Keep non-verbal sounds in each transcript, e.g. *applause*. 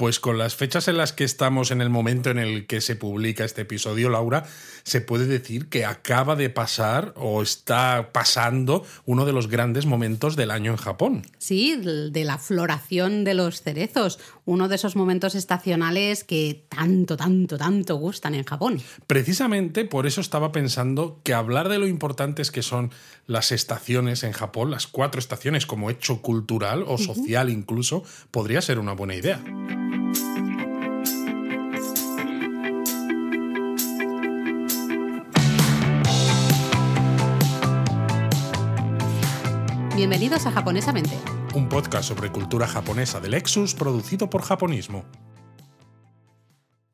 Pues con las fechas en las que estamos en el momento en el que se publica este episodio, Laura, se puede decir que acaba de pasar o está pasando uno de los grandes momentos del año en Japón. Sí, de la floración de los cerezos, uno de esos momentos estacionales que tanto, tanto, tanto gustan en Japón. Precisamente por eso estaba pensando que hablar de lo importantes que son las estaciones en Japón, las cuatro estaciones como hecho cultural o social incluso, podría ser una buena idea. Bienvenidos a Japonesamente. Un podcast sobre cultura japonesa del Lexus producido por Japonismo.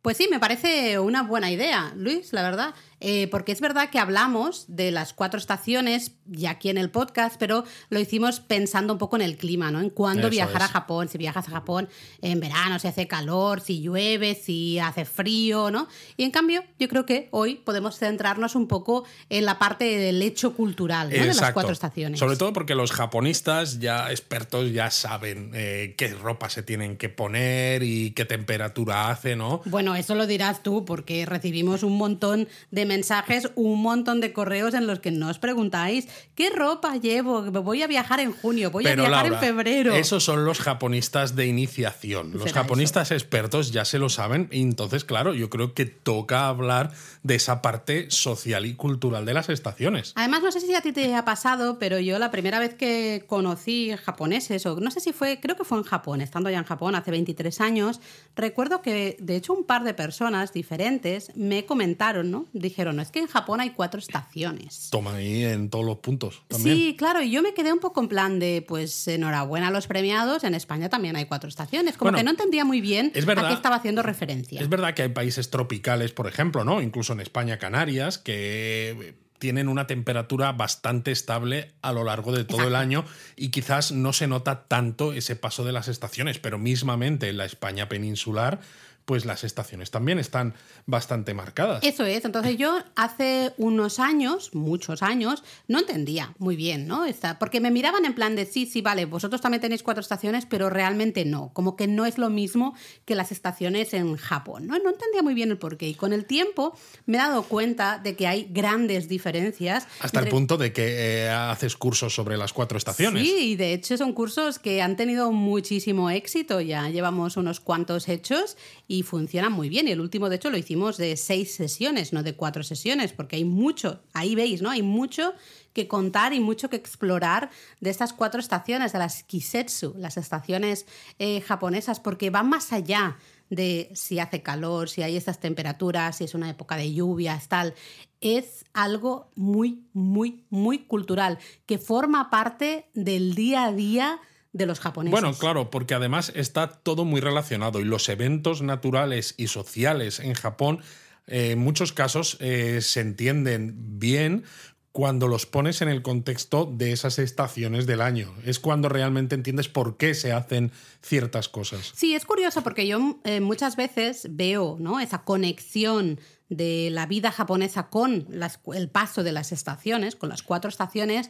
Pues sí, me parece una buena idea, Luis, la verdad. Eh, porque es verdad que hablamos de las cuatro estaciones ya aquí en el podcast, pero lo hicimos pensando un poco en el clima, ¿no? En cuándo viajar a Japón, si viajas a Japón en verano, si hace calor, si llueve, si hace frío, ¿no? Y en cambio, yo creo que hoy podemos centrarnos un poco en la parte del hecho cultural de las cuatro estaciones. Sobre todo porque los japonistas ya expertos ya saben eh, qué ropa se tienen que poner y qué temperatura hace, ¿no? Bueno, eso lo dirás tú, porque recibimos un montón de mensajes, un montón de correos en los que nos preguntáis qué ropa llevo, voy a viajar en junio, voy a viajar en febrero. Esos son los japonistas de iniciación. Los japonistas expertos ya se lo saben y entonces, claro, yo creo que toca hablar de esa parte social y cultural de las estaciones. Además, no sé si a ti te ha pasado, pero yo la primera vez que conocí japoneses, o no sé si fue, creo que fue en Japón, estando ya en Japón hace 23 años, recuerdo que de hecho un par de personas diferentes me comentaron, ¿no? Dijeron, no, es que en Japón hay cuatro estaciones. Toma ahí en todos los puntos. También. Sí, claro, y yo me quedé un poco en plan de, pues enhorabuena a los premiados, en España también hay cuatro estaciones. Como que no entendía muy bien a qué estaba haciendo referencia. Es verdad que hay países tropicales, por ejemplo, ¿no? Incluso en España, Canarias, que tienen una temperatura bastante estable a lo largo de todo el año y quizás no se nota tanto ese paso de las estaciones, pero mismamente en la España peninsular pues las estaciones también están bastante marcadas. Eso es, entonces yo hace unos años, muchos años, no entendía muy bien, ¿no? porque me miraban en plan de sí, sí, vale, vosotros también tenéis cuatro estaciones, pero realmente no, como que no es lo mismo que las estaciones en Japón, ¿no? No entendía muy bien el porqué y con el tiempo me he dado cuenta de que hay grandes diferencias. Hasta el punto de que eh, haces cursos sobre las cuatro estaciones. Sí, y de hecho son cursos que han tenido muchísimo éxito, ya llevamos unos cuantos hechos y y funciona muy bien. Y el último, de hecho, lo hicimos de seis sesiones, no de cuatro sesiones, porque hay mucho, ahí veis, ¿no? Hay mucho que contar y mucho que explorar de estas cuatro estaciones, de las Kisetsu, las estaciones eh, japonesas, porque van más allá de si hace calor, si hay estas temperaturas, si es una época de lluvias, tal. Es algo muy, muy, muy cultural, que forma parte del día a día de los japoneses. Bueno, claro, porque además está todo muy relacionado y los eventos naturales y sociales en Japón eh, en muchos casos eh, se entienden bien cuando los pones en el contexto de esas estaciones del año. Es cuando realmente entiendes por qué se hacen ciertas cosas. Sí, es curioso porque yo eh, muchas veces veo ¿no? esa conexión de la vida japonesa con el paso de las estaciones, con las cuatro estaciones,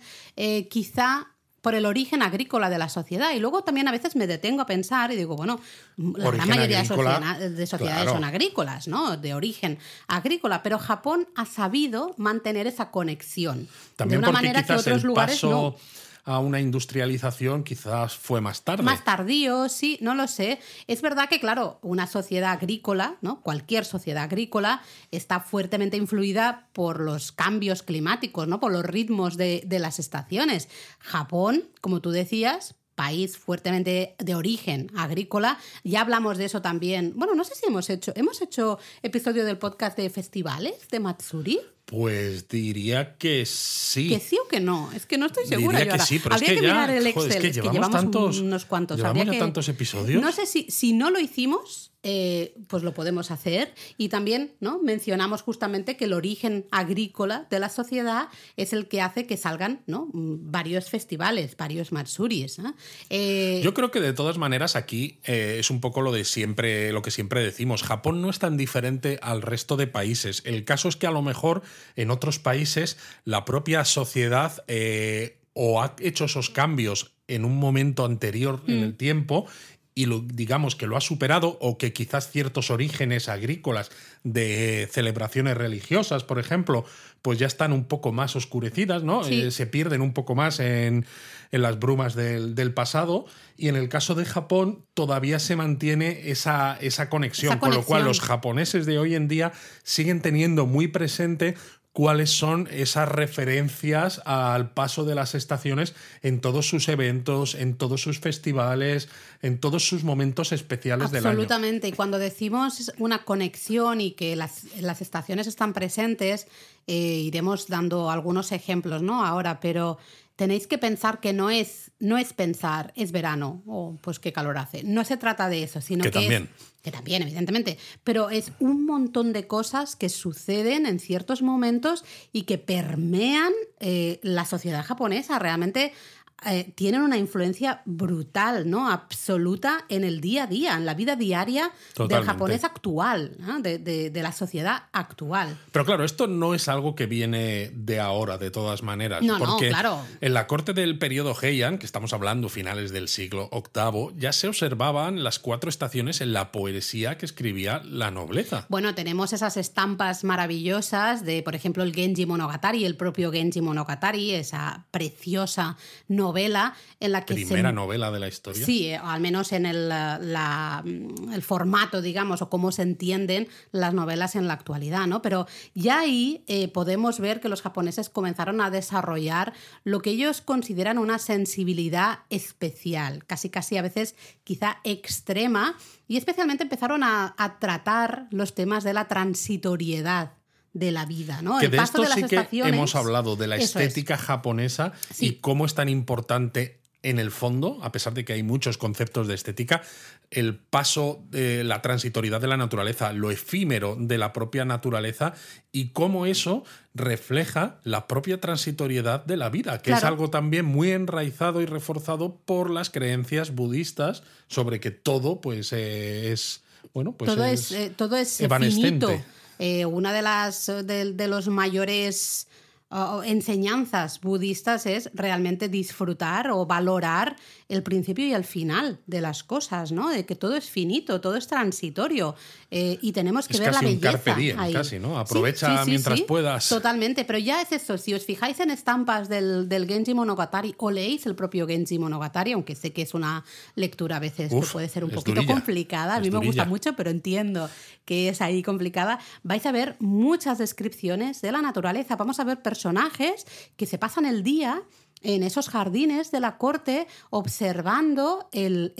quizá por el origen agrícola de la sociedad. Y luego también a veces me detengo a pensar y digo, bueno, la gran mayoría de, sociedades son agrícolas, ¿no? De origen agrícola, pero Japón ha sabido mantener esa conexión. También de una manera que otros lugares no a una industrialización quizás fue más tarde. Más tardío, sí, no lo sé. Es verdad que, claro, una sociedad agrícola, ¿no? Cualquier sociedad agrícola está fuertemente influida por los cambios climáticos, ¿no? Por los ritmos de, de las estaciones. Japón, como tú decías, país fuertemente de origen agrícola. Ya hablamos de eso también. Bueno, no sé si hemos hecho, hemos hecho episodio del podcast de festivales de Matsuri. Pues diría que sí. ¿Que sí o que no? Es que no estoy segura. Diría que sí, pero Habría es que, que ya, mirar el Excel. es que llevamos, tantos, unos cuantos. Llevamos ya tantos episodios. No sé si, si no lo hicimos, eh, pues lo podemos hacer. Y también ¿no? mencionamos justamente que el origen agrícola de la sociedad es el que hace que salgan ¿no? varios festivales, varios matsuris. Eh, Yo creo que de todas maneras aquí eh, es un poco lo de siempre, lo que siempre decimos. Japón no es tan diferente al resto de países. El caso es que a lo mejor en otros países la propia sociedad o ha hecho esos cambios en un momento anterior en el mm. tiempo y lo, digamos que lo ha superado o que quizás ciertos orígenes agrícolas de celebraciones religiosas, por ejemplo, pues ya están un poco más oscurecidas, ¿no? Eh, se pierden un poco más en, las brumas del, pasado. Y en el caso de Japón todavía se mantiene esa, esa conexión, con lo cual los japoneses de hoy en día siguen teniendo muy presente cuáles son esas referencias al paso de las estaciones en todos sus eventos, en todos sus festivales, en todos sus momentos especiales del año. Absolutamente. Y cuando decimos una conexión y que las, estaciones están presentes, eh, iremos dando algunos ejemplos, ¿no? Ahora, pero tenéis que pensar que no es, no es pensar, es verano, o pues qué calor hace. No se trata de eso, sino que, que también. que también, evidentemente, pero es un montón de cosas que suceden en ciertos momentos y que permean eh, la sociedad japonesa. Realmente eh, tienen una influencia brutal, ¿no? Absoluta en el día a día, en la vida diaria del japonés actual, de, la sociedad actual. Pero claro, esto no es algo que viene de ahora, de todas maneras. No, porque no, claro. En la corte del periodo Heian, que estamos hablando finales del siglo VIII, ya se observaban las cuatro estaciones en la poesía que escribía la nobleza. Bueno, tenemos esas estampas maravillosas de, por ejemplo, el Genji Monogatari, el propio Genji Monogatari, esa preciosa novela novela en la que... Primera novela de la historia. Sí, eh, al menos en el, mm, el, formato, digamos, o cómo se entienden las novelas en la actualidad, ¿no? Pero ya ahí eh, podemos ver que los japoneses comenzaron a desarrollar lo que ellos consideran una sensibilidad especial, casi casi a veces quizá extrema, y especialmente empezaron a, a tratar los temas de la transitoriedad de la vida, ¿no? Que de esto sí que hemos hablado de la estética japonesa y cómo es tan importante en el fondo, a pesar de que hay muchos conceptos de estética, el paso de la transitoriedad de la naturaleza, lo efímero de la propia naturaleza y cómo eso refleja la propia transitoriedad de la vida, que es algo también muy enraizado y reforzado por las creencias budistas sobre que todo pues eh, es bueno, pues todo es, eh, todo es evanescente. Eh, una de las de, los mayores enseñanzas budistas es realmente disfrutar o valorar el principio y el final de las cosas, ¿no? De que todo es finito, todo es transitorio eh, y tenemos que ver la belleza. Un casi, ¿no? Aprovecha mientras puedas. Totalmente, pero ya es eso. Si os fijáis en estampas del, del, Genji Monogatari o leéis el propio Genji Monogatari, aunque sé que es una lectura a veces que puede ser un poquito complicada, a mí me gusta mucho, pero entiendo que es ahí complicada, vais a ver muchas descripciones de la naturaleza. Vamos a ver personajes que se pasan el día en esos jardines de la corte observando el,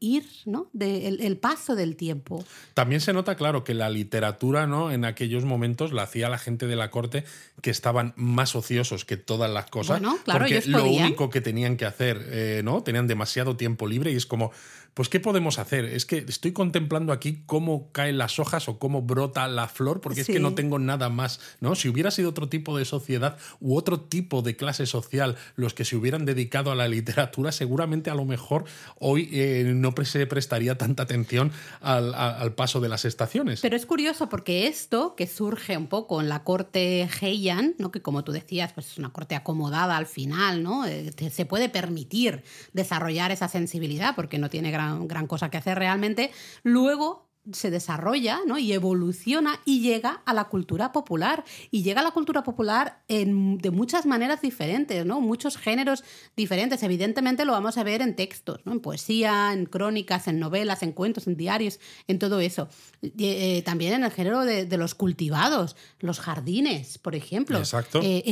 ir, ¿no? el, paso del tiempo. También se nota, claro, que la literatura ¿no? en aquellos momentos la hacía la gente de la corte que estaban más ociosos que todas las cosas. claro, porque lo único que tenían que hacer, eh, ¿no? Tenían demasiado tiempo libre y es como, pues ¿qué podemos hacer? Es que estoy contemplando aquí cómo caen las hojas o cómo brota la flor, porque es que no tengo nada más, ¿no? Si hubiera sido otro tipo de sociedad u otro tipo de clase social los que se hubieran dedicado a la literatura, seguramente a lo mejor hoy eh, no se prestaría tanta atención al, paso de las estaciones. Pero es curioso porque esto, que surge un poco en la corte Heian, ¿no? que como tú decías, pues es una corte acomodada al final, ¿no? Eh, se puede permitir desarrollar esa sensibilidad porque no tiene gran gran, cosa que hacer realmente, luego se desarrolla ¿no? y evoluciona y llega a la cultura popular. Y llega a la cultura popular en, de muchas maneras diferentes, ¿no? muchos géneros diferentes. Evidentemente lo vamos a ver en textos, ¿no? en poesía, en crónicas, en novelas, en cuentos, en diarios, en todo eso. Eh, también en el género de, los cultivados, los jardines, por ejemplo. Exacto. Eh,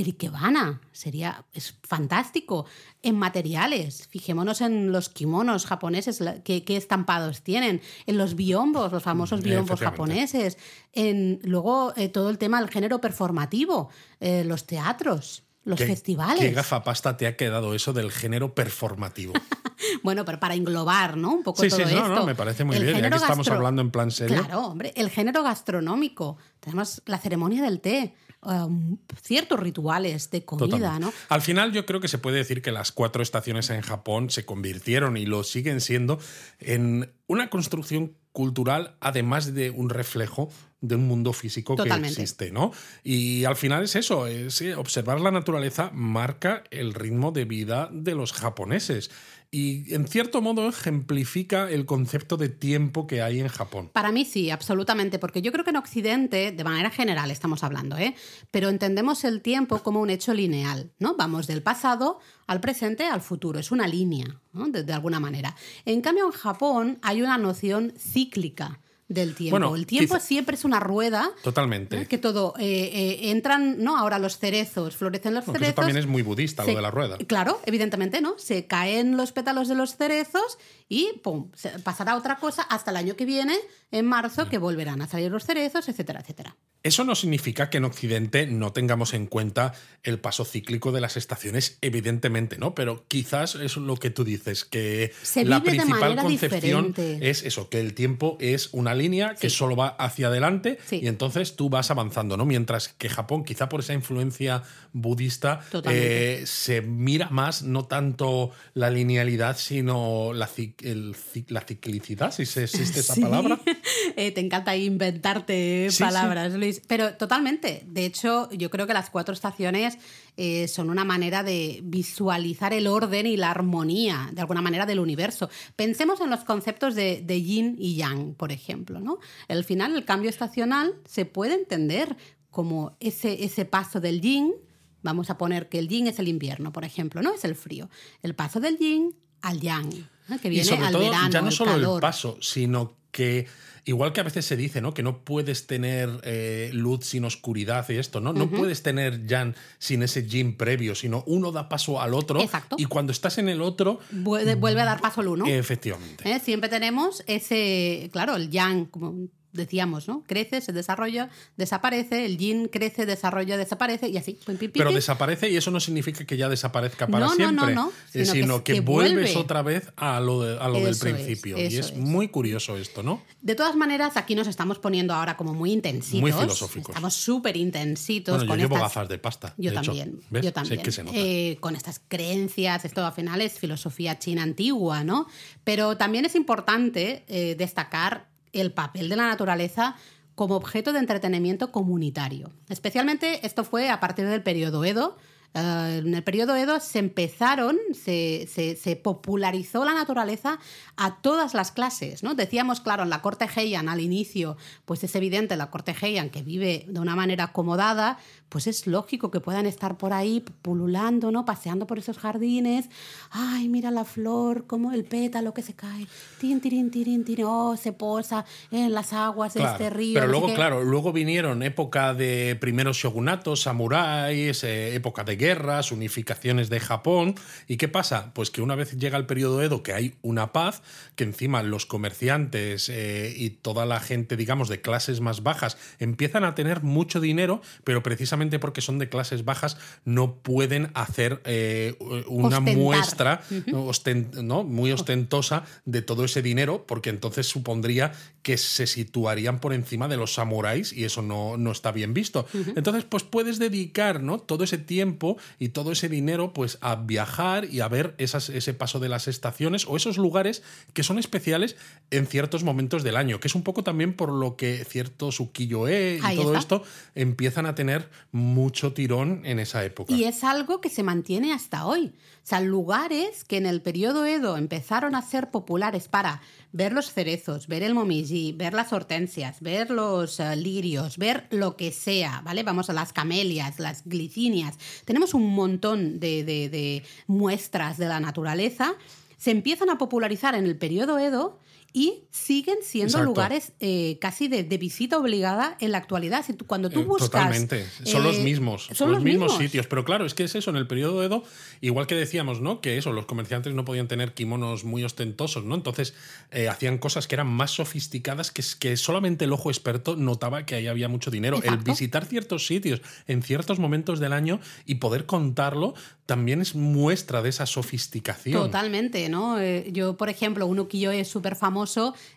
sería es fantástico. En materiales, fijémonos en los kimonos japoneses, qué, qué estampados tienen, en los biombos, los famosos biombos japoneses, en luego eh, todo el tema del género performativo, eh, los teatros, los festivales. ¿Qué gafapasta te ha quedado eso del género performativo? *laughs* bueno, pero para englobar, ¿no? Un poco todo sí, esto. No, me parece muy bien, ya que estamos hablando en plan serio. Claro, hombre, el género gastronómico. Tenemos la ceremonia del té. Um, ciertos rituales de comida, ¿no? Al final yo creo que se puede decir que las cuatro estaciones en Japón se convirtieron y lo siguen siendo en una construcción cultural, además de un reflejo de un mundo físico que existe, ¿no? Y al final es eso, es, eh, observar la naturaleza marca el ritmo de vida de los japoneses. Y en cierto modo ejemplifica el concepto de tiempo que hay en Japón. Para mí sí, absolutamente, porque yo creo que en Occidente, de manera general estamos hablando, ¿eh? pero entendemos el tiempo como un hecho lineal, ¿no? Vamos del pasado al presente al futuro, es una línea, ¿no? de, de alguna manera. En cambio, en Japón hay una noción cíclica del tiempo. Bueno, el tiempo quizá- siempre es una rueda. Totalmente. ¿eh? Que todo. eh, eh, entran, ¿no? Ahora los cerezos, florecen los Porque eso cerezos. también es muy budista, lo de la rueda. Claro, evidentemente, ¿no? Se caen los pétalos de los cerezos y ¡pum! pasará otra cosa hasta el año que viene, en marzo, que volverán a salir los cerezos, etcétera, etcétera. Eso no significa que en Occidente no tengamos en cuenta el paso cíclico de las estaciones, evidentemente, ¿no? Pero quizás es lo que tú dices, que Se la principal concepción diferente. es eso, que el tiempo es una línea que Sí. solo va hacia adelante Sí. y entonces tú vas avanzando, ¿no? Mientras que Japón, quizá por esa influencia budista, eh, se mira más no tanto la linealidad, sino la, el la ciclicidad, si se existe esa *laughs* Sí. palabra. *laughs* Eh, te encanta inventarte palabras, Luis. Pero totalmente. De hecho, yo creo que las cuatro estaciones eh, son una manera de visualizar el orden y la armonía, de alguna manera, del universo. Pensemos en los conceptos de, de yin y yang, por ejemplo. ¿no? Al final, el cambio estacional se puede entender como ese, ese paso del yin. Vamos a poner que el yin es el invierno, por ejemplo, ¿no? Es el frío. El paso del yin al yang, que Y viene sobre al todo, verano, ya no solo calor. el paso, sino que, igual que a veces se dice, ¿no? Que no puedes tener eh, luz sin oscuridad y esto, ¿no? No puedes tener Jan sin ese yin previo, sino uno da paso al otro. Exacto. Y cuando estás en el otro, Vuelve, vuelve a dar paso al uno. efectivamente. ¿Eh? Siempre tenemos ese, claro, el yang, como decíamos, ¿no? Crece, se desarrolla, desaparece, el yin crece, desarrolla, desaparece y así. Pim, pim, pim, Pero pim. desaparece y eso no significa que ya desaparezca para No, no, siempre, no, no, sino que- sino que, que vuelves vuelve. otra vez a lo, de- a lo del es, principio. y es, es. muy curioso esto, ¿no? De todas maneras, aquí nos estamos poniendo ahora como muy intensitos. Muy filosóficos. Estamos súper intensitos Bueno, yo con llevo estas... gafas de pasta. Yo de también, ¿Ves? yo también. que se nota. Eh, con estas creencias, esto al final es filosofía china antigua, ¿no? Pero también es importante eh, destacar el papel de la naturaleza como objeto de entretenimiento comunitario. Especialmente esto fue a partir del periodo Edo. Eh, en el periodo Edo se empezaron, se, se- popularizó la naturaleza a todas las clases. ¿no? Decíamos, claro, en la corte Heian al inicio, pues es evidente, la corte Heian que vive de una manera acomodada, pues es lógico que puedan estar por ahí pululando, ¿no? paseando por esos jardines. Ay, mira la flor, como el pétalo que se cae. Tin, tirin, tirin, tirin, oh, se posa en las aguas de Claro, este río. Pero luego, claro, luego vinieron época de primeros shogunatos, samuráis, eh, época de guerras, unificaciones de Japón. ¿Y qué pasa? Pues que una vez llega el periodo Edo, que hay una paz, que encima los comerciantes eh, y toda la gente, digamos, de clases más bajas empiezan a tener mucho dinero, pero precisamente porque son de clases bajas no pueden hacer eh, una Ostentar. muestra osten- ¿no? muy ostentosa de todo ese dinero, porque entonces supondría que se situarían por encima de los samuráis y eso no, no está bien visto. Entonces, pues puedes dedicar ¿no? todo ese tiempo y todo ese dinero pues a viajar y a ver esas, ese paso de las estaciones o esos lugares que son especiales en ciertos momentos del año, que es un poco también por lo que ciertos ukiyo-e y Ahí todo está. esto empiezan a tener mucho tirón en esa época. Y es algo que se mantiene hasta hoy. O sea, lugares que en el periodo Edo empezaron a ser populares para ver los cerezos, ver el momiji, ver las hortensias, ver los eh, lirios, ver lo que sea, ¿vale? Vamos a las camelias, las glicinias. Tenemos un montón de, de- de muestras de la naturaleza. Se empiezan a popularizar en el periodo Edo y siguen siendo Exacto. lugares eh, casi de, de visita obligada en la actualidad. Si tú- cuando tú Eh, buscas... Totalmente. Son los eh, mismos. son los, los mismos, mismos. sitios. Pero claro, es que es eso. En el periodo Edo, igual que decíamos, ¿no? Que eso, los comerciantes no podían tener kimonos muy ostentosos, ¿no? Entonces hacían cosas que eran más sofisticadas que, que solamente el ojo experto notaba que ahí había mucho dinero. El visitar ciertos sitios en ciertos momentos del año y poder contarlo también es muestra de esa sofisticación. Totalmente, ¿no? Yo, por ejemplo, un ukiyo-e súper famoso,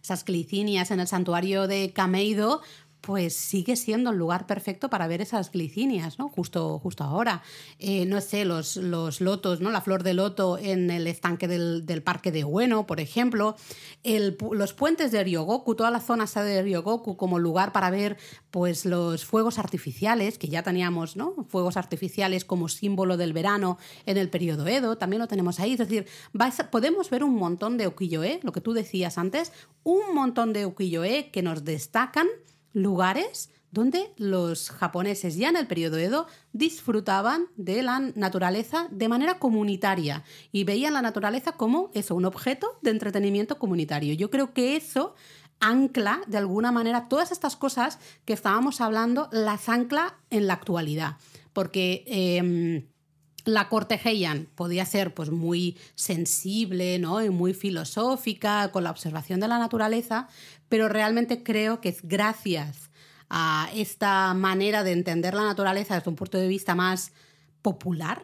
esas glicinias en el santuario de Kameido, pues sigue siendo el lugar perfecto para ver esas glicinias, ¿no? Justo, justo ahora. Eh, no sé, los, los lotos, ¿no? La flor de loto en el estanque del, Parque de Bueno, por ejemplo. los puentes de Ryogoku, toda la zona de Ryogoku como lugar para ver pues los fuegos artificiales, que ya teníamos, ¿no? Fuegos artificiales como símbolo del verano en el periodo Edo, también lo tenemos ahí. Es decir, podemos ver un montón de ukiyo-e, lo que tú decías antes, un montón de ukiyo-e que nos destacan lugares donde los japoneses ya en el periodo Edo disfrutaban de la naturaleza de manera comunitaria y veían la naturaleza como eso, un objeto de entretenimiento comunitario. Yo creo que eso ancla de alguna manera todas estas cosas que estábamos hablando, las ancla en la actualidad. Porque em, la corte Heian podía ser pues, muy sensible ¿no? y muy filosófica con la observación de la naturaleza, pero realmente creo que es gracias a esta manera de entender la naturaleza desde un punto de vista más popular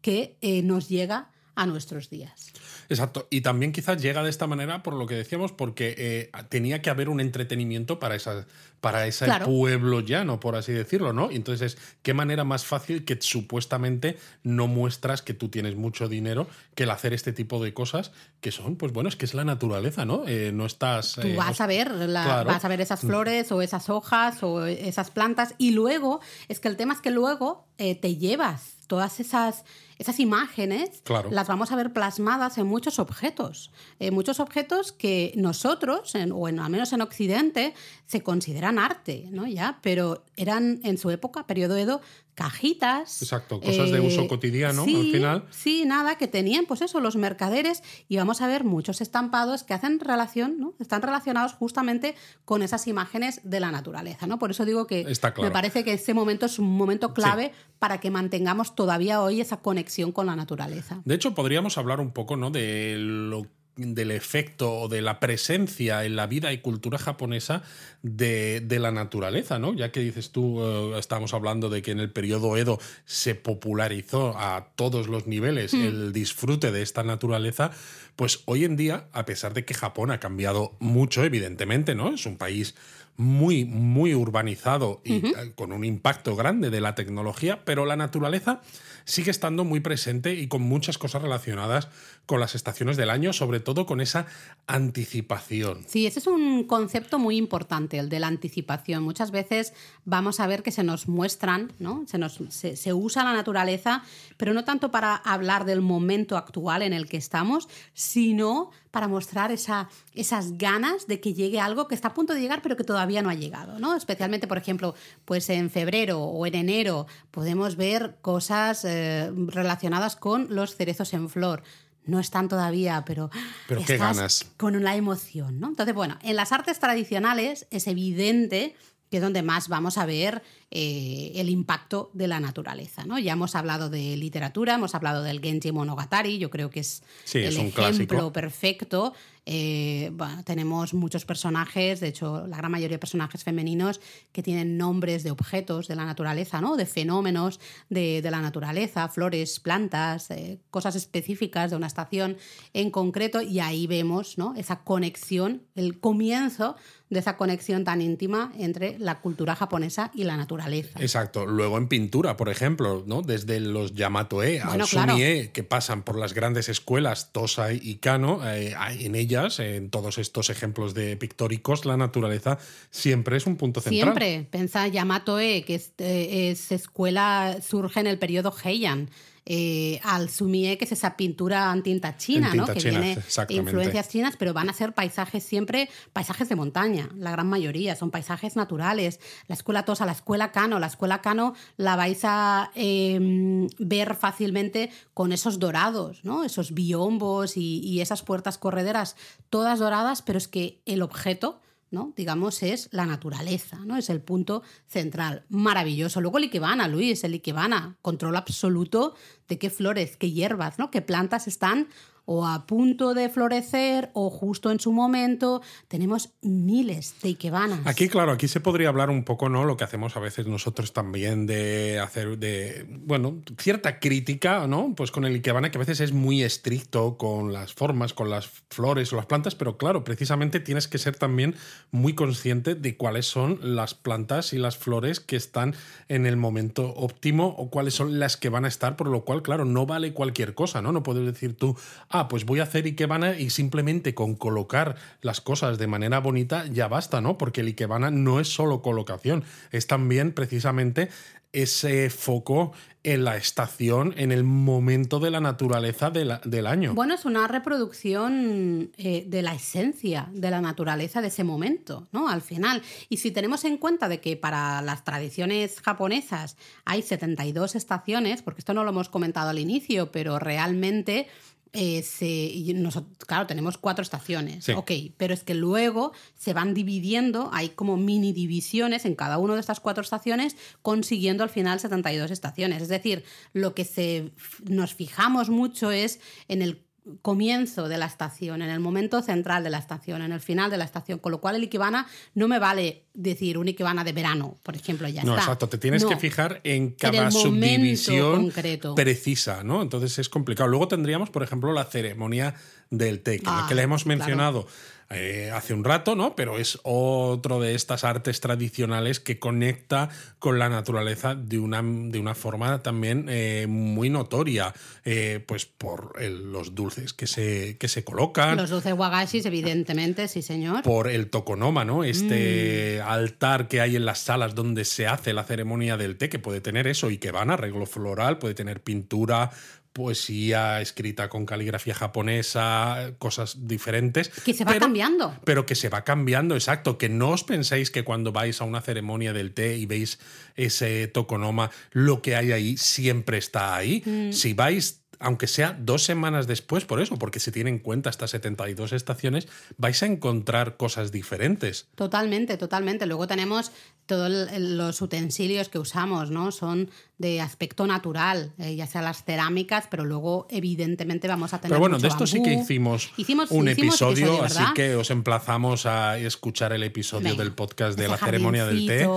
que eh, nos llega a nuestros días. Exacto. Y también quizás llega de esta manera por lo que decíamos, porque eh, tenía que haber un entretenimiento para, esa, para ese pueblo llano, por así decirlo, ¿no? entonces, ¿qué manera más fácil que supuestamente no muestras que tú tienes mucho dinero que el hacer este tipo de cosas que son, pues bueno, es que es la naturaleza, ¿no? Eh, no estás... Tú vas a ver, vas a ver esas mm. flores o esas hojas o esas plantas y luego, es que el tema es que luego eh, te llevas todas esas esas imágenes las vamos a ver plasmadas en muchos objetos. En muchos objetos que nosotros, o en, al menos en Occidente, se consideran arte, ¿no? Ya, pero eran en su época, periodo Edo, cajitas. Exacto, cosas de uso eh, cotidiano al final. Sí, nada, que tenían, pues eso, los mercaderes, y vamos a ver muchos estampados que hacen relación, ¿no? Están relacionados justamente con esas imágenes de la naturaleza, ¿no? Por eso digo que me parece que ese momento es un momento clave para que mantengamos todavía hoy esa conexión con la naturaleza. De hecho, podríamos hablar un poco, ¿no? De lo del efecto o de la presencia en la vida y cultura japonesa de, la naturaleza, ¿no? Ya que dices tú, eh, estamos hablando de que en el periodo Edo se popularizó a todos los niveles hmm. el disfrute de esta naturaleza, pues hoy en día, a pesar de que Japón ha cambiado mucho, evidentemente, ¿no? Es un país muy, muy urbanizado y con un impacto grande de la tecnología, pero la naturaleza sigue estando muy presente y con muchas cosas relacionadas con las estaciones del año, sobre todo con esa anticipación. Sí, ese es un concepto muy importante, el de la anticipación. Muchas veces vamos a ver que se nos muestran, ¿no? se, nos, se, usa la naturaleza, pero no tanto para hablar del momento actual en el que estamos, sino para mostrar esa, esas ganas de que llegue algo que está a punto de llegar pero que todavía no ha llegado, ¿no? Especialmente, por ejemplo, pues en febrero o en enero podemos ver cosas eh, relacionadas con los cerezos en flor no están todavía, pero, pero qué ganas. con una emoción, ¿no? Entonces, bueno, en las artes tradicionales es evidente que es donde más vamos a ver eh, el impacto de la naturaleza. ¿no? Ya hemos hablado de literatura, hemos hablado del Genji Monogatari, yo creo que es el ejemplo perfecto. Eh, tenemos muchos personajes, de hecho, la gran mayoría de personajes femeninos que tienen nombres de objetos de la naturaleza, ¿no? de fenómenos de, la naturaleza, flores, plantas, eh, cosas específicas de una estación en concreto, y ahí vemos ¿no? esa conexión, el comienzo de esa conexión tan íntima entre la cultura japonesa y la naturaleza. Exacto. Luego en pintura, por ejemplo, ¿no? desde los Yamato-e al Sumi-e, que pasan por las grandes escuelas Tosai y Kano, eh, en ellas, en todos estos ejemplos de pictóricos, la naturaleza siempre es un punto central. Siempre. Pensa Yamato-e, que es, eh, es escuela, surge en el periodo Heian eh, al sumie, que es esa pintura en tinta china, ¿no? que tiene influencias chinas, pero van a ser paisajes siempre, paisajes de montaña, la gran mayoría, son paisajes naturales. La escuela Tosa, la escuela Cano, la escuela Cano la vais a em, ver fácilmente con esos dorados, ¿no? esos biombos y, y esas puertas correderas, todas doradas, pero es que el objeto ¿no? Digamos, es la naturaleza, ¿no? Es el punto central. Maravilloso. Luego el Ikebana, Luis, el Ikebana, control absoluto de qué flores, qué hierbas, ¿no? Qué plantas están o a punto de florecer o justo en su momento. Tenemos miles de ikebanas. Aquí, claro, aquí se podría hablar un poco, ¿no? Lo que hacemos a veces nosotros también de hacer de, bueno, cierta crítica, ¿no? Pues con el ikebana que a veces es muy estricto con las formas, con las flores o las plantas, pero claro, precisamente tienes que ser también muy consciente de cuáles son las plantas y las flores que están en el momento óptimo o cuáles son las que van a estar, por lo cual, claro, no vale cualquier cosa, ¿no? No puedes decir tú, ah, pues voy a hacer Ikebana y simplemente con colocar las cosas de manera bonita ya basta, ¿no? Porque el Ikebana no es solo colocación, es también precisamente ese foco en la estación, en el momento de la naturaleza del año. Bueno, es una reproducción eh, de la esencia de la naturaleza de ese momento, ¿no? Al final. Y si tenemos en cuenta de que para las tradiciones japonesas hay 72 estaciones, porque esto no lo hemos comentado al inicio, pero realmente eh, nosotros, claro, tenemos cuatro estaciones, ok, pero es que luego se van dividiendo, hay como mini divisiones en cada una de estas cuatro estaciones, consiguiendo al final 72 estaciones. Es decir, lo que se, nos fijamos mucho es en el comienzo de la estación, en el momento central de la estación, en el final de la estación, con lo cual el Ikebana no me vale decir un Ikebana de verano, por ejemplo, ya no, está. exacto, te tienes que fijar en cada subdivisión concreto. precisa, ¿no? Entonces es complicado. Luego tendríamos, por ejemplo, la ceremonia del té, que, ah, le hemos mencionado eh, hace un rato, ¿no? Pero es otro de estas artes tradicionales que conecta con la naturaleza de una, de una forma también eh, muy notoria, eh, pues por los dulces que se, que se colocan. Los dulces wagashis, evidentemente, sí, señor. Por el tokonoma, ¿no? Este mm. altar que hay en las salas donde se hace la ceremonia del té, que puede tener eso y que van arreglo floral, puede tener pintura, poesía escrita con caligrafía japonesa, cosas diferentes. Que se va cambiando. Pero que se va cambiando, exacto. Que no os penséis que cuando vais a una ceremonia del té y veis ese tokonoma, lo que hay ahí siempre está ahí. Mm. Si vais aunque sea dos semanas después, por eso, porque se tienen en cuenta estas 72 estaciones, vais a encontrar cosas diferentes. Totalmente, totalmente. Luego tenemos todos los utensilios que usamos, ¿no? Son de aspecto natural, eh, ya sea las cerámicas, pero luego evidentemente vamos a tener. Pero bueno, de esto sí que hicimos, un episodio, así que os emplazamos a escuchar el episodio del podcast de la ceremonia del té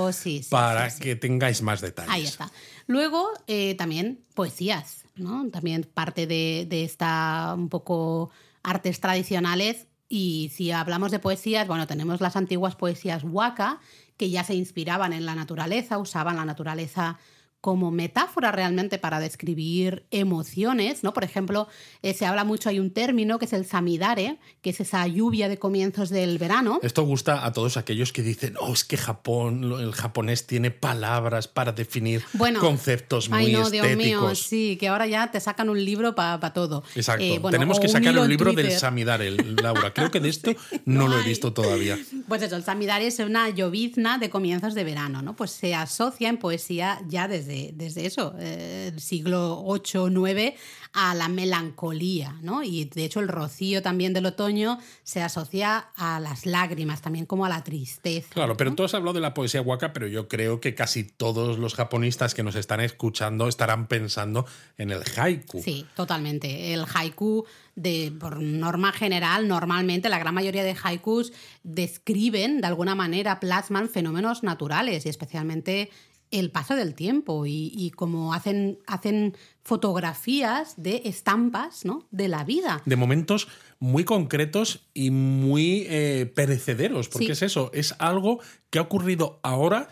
para que tengáis más detalles. Ahí está. Luego eh, también poesías. También parte de, esta un poco artes tradicionales. Y si hablamos de poesías, bueno, tenemos las antiguas poesías waka, que ya se inspiraban en la naturaleza, usaban la naturaleza como metáfora realmente para describir emociones, ¿no? Por ejemplo, eh, se habla mucho, hay un término que es el samidare, que es esa lluvia de comienzos del verano. Esto gusta a todos aquellos que dicen, oh, es que Japón, el japonés tiene palabras para definir conceptos muy ay, no, Dios mío, sí, que ahora ya te sacan un libro para todo. Exacto, eh, tenemos que sacar un, libro del samidare, Laura. Creo que de esto *laughs* no, lo he visto todavía. Pues eso, el samidare es una llovizna de comienzos de verano, ¿no? Pues se asocia en poesía ya desde desde, eso, eh, el siglo 8 o 9, a la melancolía, ¿no? Y de hecho el rocío también del otoño se asocia a las lágrimas, también como a la tristeza. Claro, pero tú has hablado de la poesía waka, pero yo creo que casi todos los japonistas que nos están escuchando estarán pensando en el haiku. Sí, totalmente. El haiku de, por norma general, normalmente la gran mayoría de haikus describen, de alguna manera, plasman fenómenos naturales y especialmente el paso del tiempo y, como hacen, hacen fotografías de estampas ¿no? de la vida. De momentos muy concretos y muy eh, perecederos, porque es eso, es algo que ha ocurrido ahora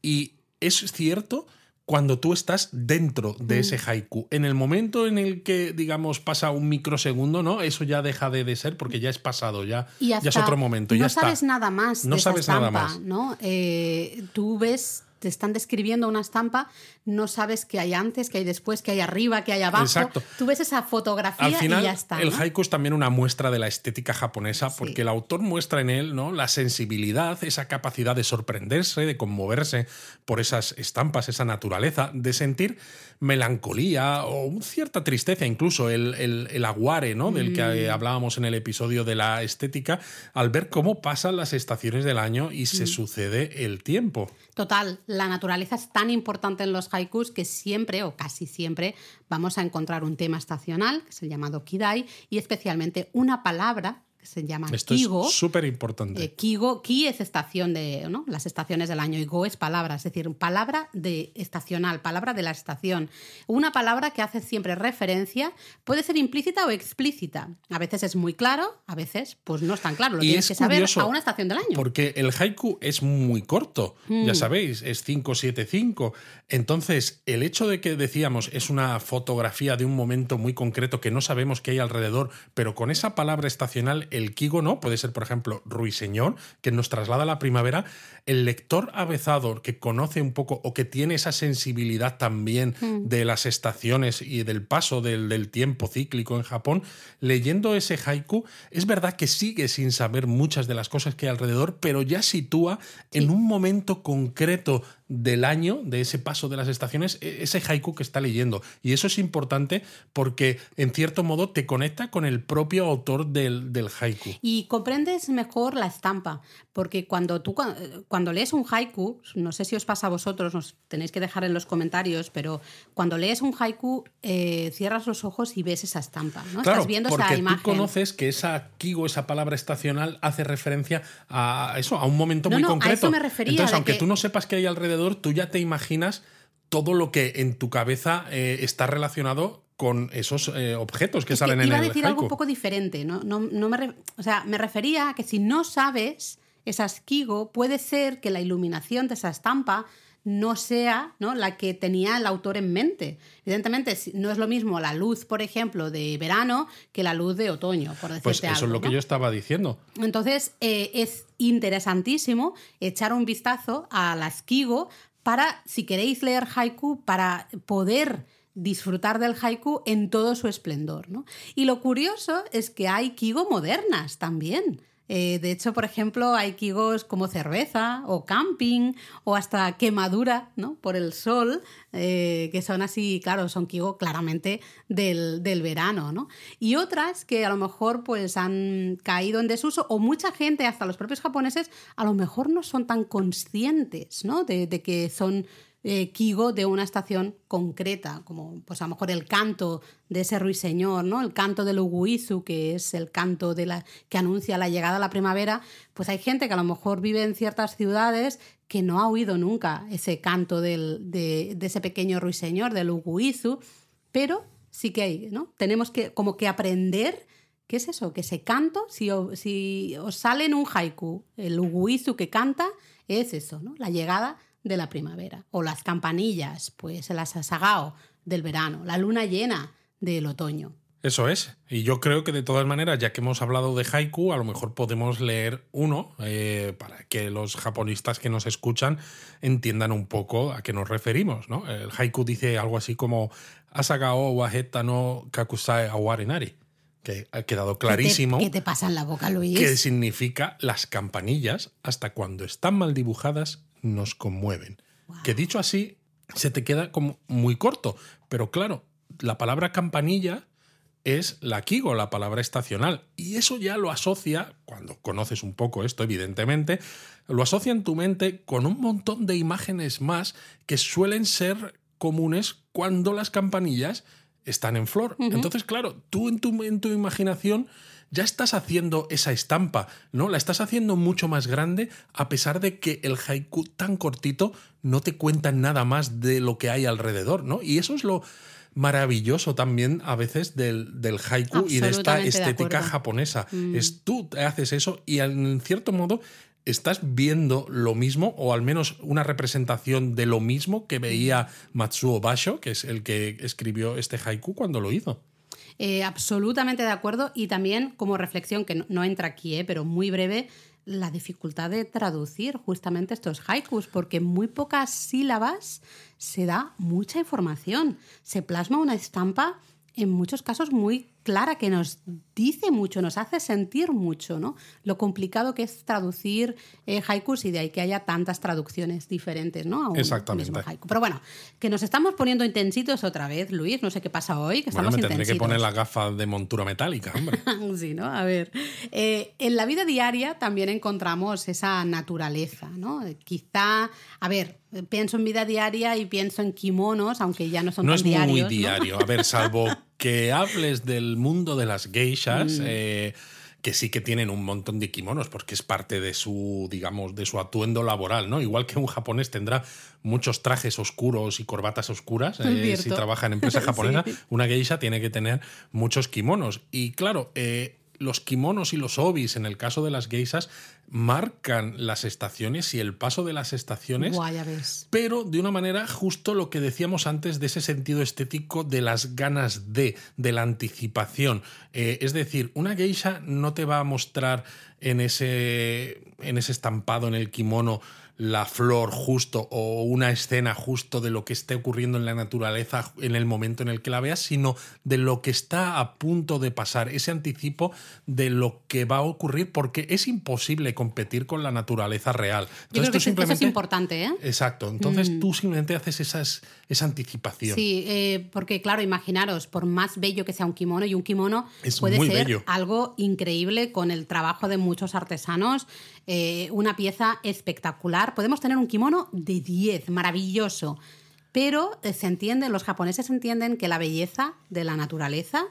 y es cierto cuando tú estás dentro de ese mm. haiku. En el momento en el que, digamos, pasa un microsegundo, ¿no? Eso ya deja de, ser porque ya es pasado, ya, ya es otro momento. No ya sabes nada más. No sabes nada más. ¿no? Eh, tú ves te están describiendo una estampa, no sabes qué hay antes, qué hay después, qué hay arriba, qué hay abajo. Exacto. Tú ves esa fotografía y ya está. El haiku es también una muestra de la estética japonesa, porque el autor muestra en él ¿no? la sensibilidad, esa capacidad de sorprenderse, de conmoverse por esas estampas, esa naturaleza, de sentir melancolía o cierta tristeza, incluso el, el, aguare, ¿no? Del que mm. hablábamos en el episodio de la estética, al ver cómo pasan las estaciones del año y se mm. sucede el tiempo. Total la naturaleza es tan importante en los haikus que siempre o casi siempre vamos a encontrar un tema estacional, que es el llamado kidai, y especialmente una palabra que se llama Esto Kigo. es súper importante. Eh, Kigo, Ki es estación de, ¿no? Las estaciones del año y Go es palabra, es decir, palabra de estacional, palabra de la estación. Una palabra que hace siempre referencia, puede ser implícita o explícita. A veces es muy claro, a veces pues no es tan claro. Lo Y tienes es que saber a una estación del año. Porque el haiku es muy corto, Mm. ya sabéis, es 575. Entonces, el hecho de que decíamos es una fotografía de un momento muy concreto que no sabemos qué hay alrededor, pero con esa palabra estacional, el kigo no, puede ser, por ejemplo, ruiseñor, que nos traslada a la primavera. El lector avezado que conoce un poco o que tiene esa sensibilidad también Mm. de las estaciones y del paso del, del tiempo cíclico en Japón, leyendo ese haiku, es verdad que sigue sin saber muchas de las cosas que hay alrededor, pero ya sitúa en un momento concreto del año, de ese paso de las estaciones, e- ese haiku que está leyendo. Y eso es importante porque, en cierto modo, te conecta con el propio autor del, del haiku. Y comprendes mejor la estampa, porque cuando tú cua- cuando lees un haiku, no sé si os pasa a vosotros, nos tenéis que dejar en los comentarios, pero cuando lees un haiku eh, cierras los ojos y ves esa estampa, ¿no? Claro, Estás viendo porque esa tú imagen. conoces que esa kigo, esa palabra estacional, hace referencia a eso, a un momento No, muy no, a concreto. eso me refería, Entonces, aunque que- tú no sepas qué hay alrededor, tú ya te imaginas todo lo que en tu cabeza eh, está relacionado con esos eh, objetos que Es que salen en iba el a decir haiku. algo un poco diferente, ¿no? no, no me re- o sea, me refería a que si no sabes esas Kigo, puede ser que la iluminación de esa estampa no sea ¿no? la que tenía el autor en mente. Evidentemente, no es lo mismo la luz, por ejemplo, de verano que la luz de otoño, por decirte Pues eso algo, es lo que ¿no? yo estaba diciendo. Entonces, eh, es interesantísimo echar un vistazo a las Kigo para, si queréis leer haiku, para poder disfrutar del haiku en todo su esplendor. ¿no? Y lo curioso es que hay Kigo modernas también. Eh, de hecho, por ejemplo, hay kigos como cerveza o camping o hasta quemadura ¿no? por el sol, eh, que son así, claro, son kigo claramente del, del verano. ¿no? Y otras que a lo mejor pues, han caído en desuso o mucha gente, hasta los propios japoneses, a lo mejor no son tan conscientes ¿no? de que son eh, kigo de una estación concreta, como pues a lo mejor el canto de ese ruiseñor, ¿no? El canto del uguizu, que es el canto de la, que anuncia la llegada a la primavera, pues hay gente que a lo mejor vive en ciertas ciudades que no ha oído nunca ese canto del, de, de ese pequeño ruiseñor, del uguizu, pero sí que hay, ¿no? Tenemos que como que aprender ¿Qué es eso? Que ese canto, si, si os sale en un haiku el uguizu que canta, es eso, ¿no? La llegada de la primavera. O las campanillas, pues el asasagao del verano, la luna llena del otoño. Eso es. Y yo creo que de todas maneras, ya que hemos hablado de haiku, a lo mejor podemos leer uno eh, para que los japonistas que nos escuchan entiendan un poco a qué nos referimos. ¿no? El haiku dice algo así como Asagao waheta no kakusae awarenari, que ha quedado clarísimo ¿Qué te, qué te pasa en la boca, Luis? que significa las campanillas, hasta cuando están mal dibujadas, nos conmueven. Que dicho así, se te queda como muy corto. Pero claro, la palabra campanilla es la kigo, la palabra estacional. Y eso ya lo asocia, cuando conoces un poco esto, evidentemente, lo asocia en tu mente con un montón de imágenes más que suelen ser comunes cuando las campanillas están en flor. Entonces, claro, tú en tu, en tu imaginación ya estás haciendo esa estampa, ¿no? La estás haciendo mucho más grande a pesar de que el haiku tan cortito no te cuenta nada más de lo que hay alrededor, ¿no? Y eso es lo maravilloso también a veces del, del haiku y de esta de estética japonesa. Es tú haces eso y en cierto modo estás viendo lo mismo o al menos una representación de lo mismo que veía Matsuo Basho, que es el que escribió este haiku cuando lo hizo. Eh, absolutamente de acuerdo. Y también como reflexión, que no, entra aquí, eh, pero muy breve, la dificultad de traducir justamente estos haikus, porque en muy pocas sílabas se da mucha información, se plasma una estampa en muchos casos muy clara, que nos dice mucho, nos hace sentir mucho, ¿no? Lo complicado que es traducir eh, haikus y de ahí que haya tantas traducciones diferentes, ¿no? A un Exactamente. mismo haiku. Pero bueno, que nos estamos poniendo intensitos otra vez, Luis, no sé qué pasa hoy, que Bueno, estamos me tendré que poner la gafa de montura metálica, hombre. *laughs* Sí, ¿no? A ver, eh, en la vida diaria también encontramos esa naturaleza, ¿no? Quizá, a ver, pienso en vida diaria y pienso en kimonos, aunque ya no son No tan es diarios. muy ¿no? diario. A ver, salvo que hables del mundo de las geishas, Mm. eh, que sí que tienen un montón de kimonos, porque es parte de su, digamos, de su atuendo laboral, ¿no? Igual que un japonés tendrá muchos trajes oscuros y corbatas oscuras, eh, si trabaja en empresa *laughs* Sí. japonesa, una geisha tiene que tener muchos kimonos. Y claro, eh, los kimonos y los obis, en el caso de las geishas, marcan las estaciones y el paso de las estaciones Guay, pero de una manera justo lo que decíamos antes de ese sentido estético de las ganas de, de la anticipación. Eh, es decir, una geisha no te va a mostrar en ese, en ese estampado en el kimono la flor justo o una escena justo de lo que esté ocurriendo en la naturaleza en el momento en el que la veas, sino de lo que está a punto de pasar, ese anticipo de lo que va a ocurrir, porque es imposible competir con la naturaleza real. Yo creo tú que eso- es importante, ¿eh? Exacto. Entonces tú simplemente haces esas, esa anticipación. Sí, eh, porque claro, imaginaros, por más bello que sea un kimono, y un kimono Es puede ser bello. algo increíble con el trabajo de muchos artesanos, eh, una pieza espectacular. Podemos tener un kimono de 10, maravilloso, pero eh, se entiende, los japoneses entienden que la belleza de la naturaleza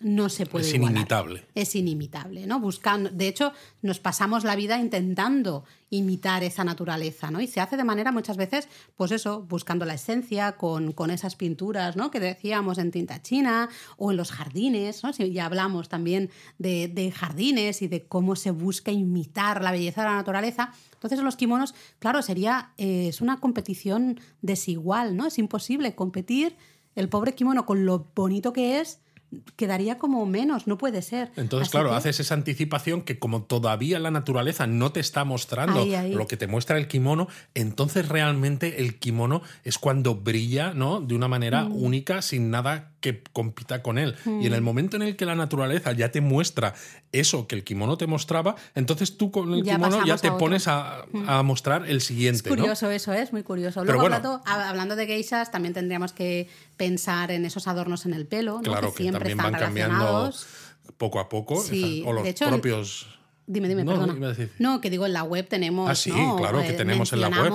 no se puede Es igualar. inimitable. Es inimitable, ¿no? Buscando, de hecho, nos pasamos la vida intentando imitar esa naturaleza, ¿no? Y se hace de manera muchas veces, pues eso, buscando la esencia con, con esas pinturas, ¿no? Que decíamos en tinta china o en los jardines, ¿no? Si ya hablamos también de, de jardines y de cómo se busca imitar la belleza de la naturaleza. Entonces, en los kimonos, claro, sería, eh, es una competición desigual, ¿no? Es imposible competir el pobre kimono con lo bonito que es quedaría como menos, no puede ser. Entonces, Así claro, que- haces esa anticipación que como todavía la naturaleza no te está mostrando Ahí, ahí. lo que te muestra el kimono, entonces realmente el kimono es cuando brilla, ¿no? De una manera Mm. única, sin nada que compita con él. Y en el momento en el que la naturaleza ya te muestra eso que el kimono te mostraba, entonces tú con el Ya kimono ya te a otro. Mm. pones a, a mostrar el siguiente, Es ¿no? curioso eso, es muy curioso. Luego, bueno. hablando, hab- hablando de geishas, también tendríamos que pensar en esos adornos en el pelo, ¿no? Claro que, siempre también están van cambiando poco a poco, Sí, o los de hecho, propios... Dime, dime, No, perdona. No, que digo, en la web tenemos. Ah, sí, ¿no? claro, que Eh, tenemos en la web.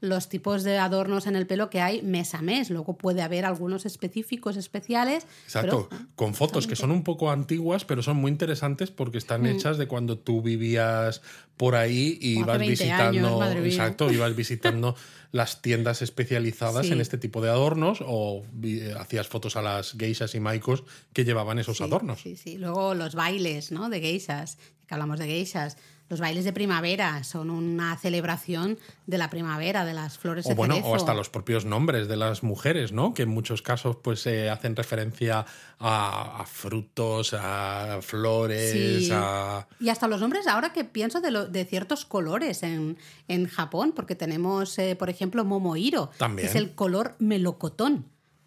los tipos de adornos en el pelo que hay mes a mes. Luego puede haber algunos específicos, especiales. Exacto, pero- con fotos que son un poco antiguas, pero son muy interesantes porque están hechas de cuando tú vivías por ahí y Hace ibas 20 visitando, años, exacto, ibas *laughs* visitando las tiendas especializadas Sí. en este tipo de adornos o eh, hacías fotos a las geishas y maicos que llevaban esos Sí, adornos. Sí, sí. Luego los bailes, ¿no? De geishas, que hablamos de geishas. Los bailes de primavera son una celebración de la primavera, de las flores O de bueno, cerezo. o hasta los propios nombres de las mujeres, ¿no? Que en muchos casos pues eh, hacen referencia a, a frutos, a flores, Sí. a Y hasta los nombres, ahora que pienso de, lo- de ciertos colores en, en Japón, porque tenemos, eh, por ejemplo, Momohiro, También. que es el color melocotón.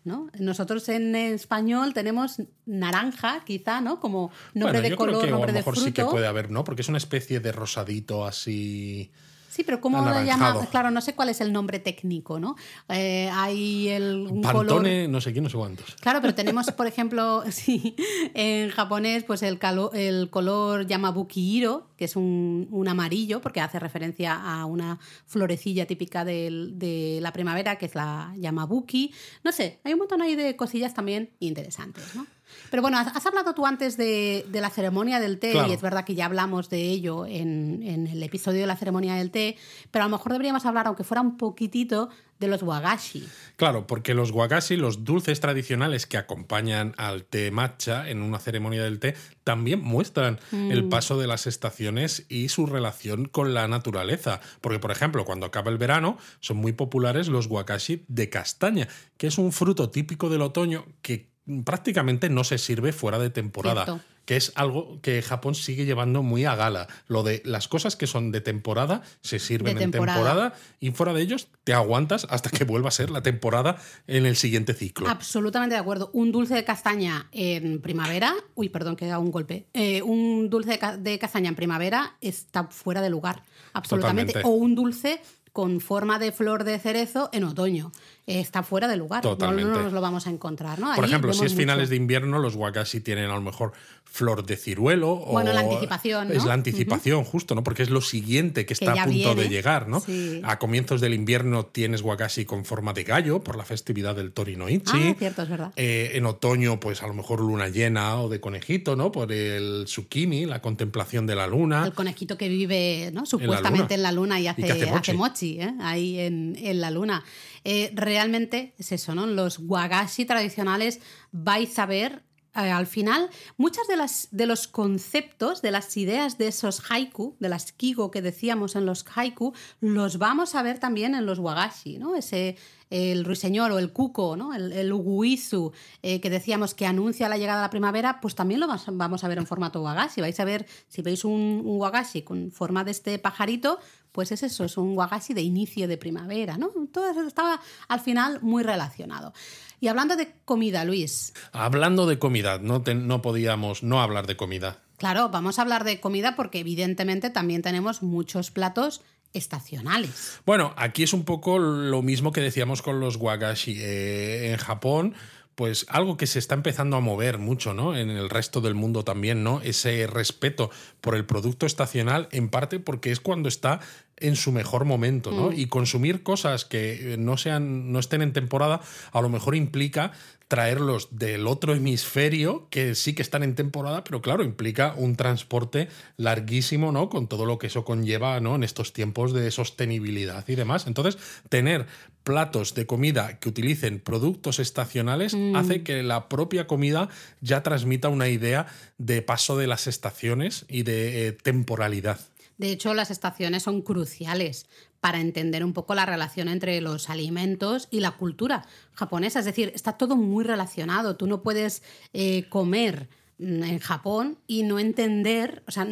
¿No? Nosotros en español tenemos naranja, quizá, ¿no? Como nombre Bueno, de yo color, creo que a nombre lo de mejor fruto. sí que puede haber, ¿no? Porque es una especie de rosadito así. Sí, pero ¿cómo lo llaman? Claro, no sé cuál es el nombre técnico, ¿no? Eh, hay el, un color... Pantone, no sé quién, no sé cuántos. Claro, pero *laughs* tenemos, por ejemplo, *laughs* sí, en japonés, pues el, calo- el color Yamabuki Hiro, que es un, un amarillo, porque hace referencia a una florecilla típica del- de la primavera, que es la Yamabuki. No sé, hay un montón ahí de cosillas también interesantes, ¿no? Pero bueno, has hablado tú antes de, de la ceremonia del té, Claro. y es verdad que ya hablamos de ello en, en el episodio de la ceremonia del té, pero a lo mejor deberíamos hablar, aunque fuera un poquitito, de los wagashi. Claro, porque los wagashi, los dulces tradicionales que acompañan al té matcha en una ceremonia del té, también muestran el Mm. paso de las estaciones y su relación con la naturaleza. Porque, por ejemplo, cuando acaba el verano, son muy populares los wagashi de castaña, que es un fruto típico del otoño que prácticamente no se sirve fuera de temporada. Cierto. que es algo que Japón sigue llevando muy a gala. Lo de las cosas que son de temporada se sirven De en temporada. temporada y fuera de ellos te aguantas hasta que vuelva a ser la temporada en el siguiente ciclo. Absolutamente de acuerdo. Un dulce de castaña en primavera, uy, perdón, que he dado un golpe. Eh, un dulce de, ca- de castaña en primavera está fuera de lugar, absolutamente. Totalmente. O un dulce con forma de flor de cerezo en otoño. Está fuera de lugar. Totalmente. No, nos lo vamos a encontrar, ¿no? Por Ahí ejemplo, si es finales de invierno, los wakashi tienen a lo mejor flor de ciruelo. Bueno, o la anticipación, ¿no? Es la anticipación, justo, ¿no? Porque es lo siguiente que está a punto viene. de llegar, ¿no? Sí. A comienzos del invierno tienes wakashi con forma de gallo por la festividad del Torinoichi. Ah, cierto, es verdad. Eh, en otoño, pues a lo mejor luna llena o de conejito, ¿no? Por el tsukimi, la contemplación de la luna. El conejito que vive ¿no? supuestamente en la luna, y hace, que hace mochi. hace mochi, ¿eh? ahí en, en la luna. Eh, realmente es eso, ¿no? Los wagashi tradicionales vais a ver eh, al final muchas de, las, de los conceptos, de las ideas de esos haiku, de las kigo que decíamos en los haiku, los vamos a ver también en los wagashi, ¿no? Ese el ruiseñor o el cuco, ¿no? el, el uguizu, eh, que decíamos que anuncia la llegada de la primavera, pues también lo vamos a ver en formato wagashi. Vais a ver, si veis un, un wagashi con forma de este pajarito, pues es eso, es un wagashi de inicio de primavera. ¿no? Todo eso estaba al final muy relacionado. Y hablando de comida, Luis, Hablando de comida, no, te- no podíamos no hablar de comida. claro, vamos a hablar de comida porque evidentemente también tenemos muchos platos estacionales. Bueno, aquí es un poco lo mismo que decíamos con los wagashi. Eh, en Japón, pues algo que se está empezando a mover mucho, ¿no? En el resto del mundo también, ¿no? Ese respeto por el producto estacional, en parte porque es cuando está en su mejor momento, ¿no? Y consumir cosas que no sean, no estén en temporada, a lo mejor implica traerlos del otro hemisferio, que sí que están en temporada, pero claro, implica un transporte larguísimo, ¿no? Con todo lo que eso conlleva, ¿no? En estos tiempos de sostenibilidad y demás. Entonces, tener platos de comida que utilicen productos estacionales hace que la propia comida ya transmita una idea de paso de las estaciones y de eh, temporalidad. De hecho, las estaciones son cruciales para entender un poco la relación entre los alimentos y la cultura japonesa. Es decir, está todo muy relacionado. Tú no puedes eh, comer mm, en Japón y no entender, o sea,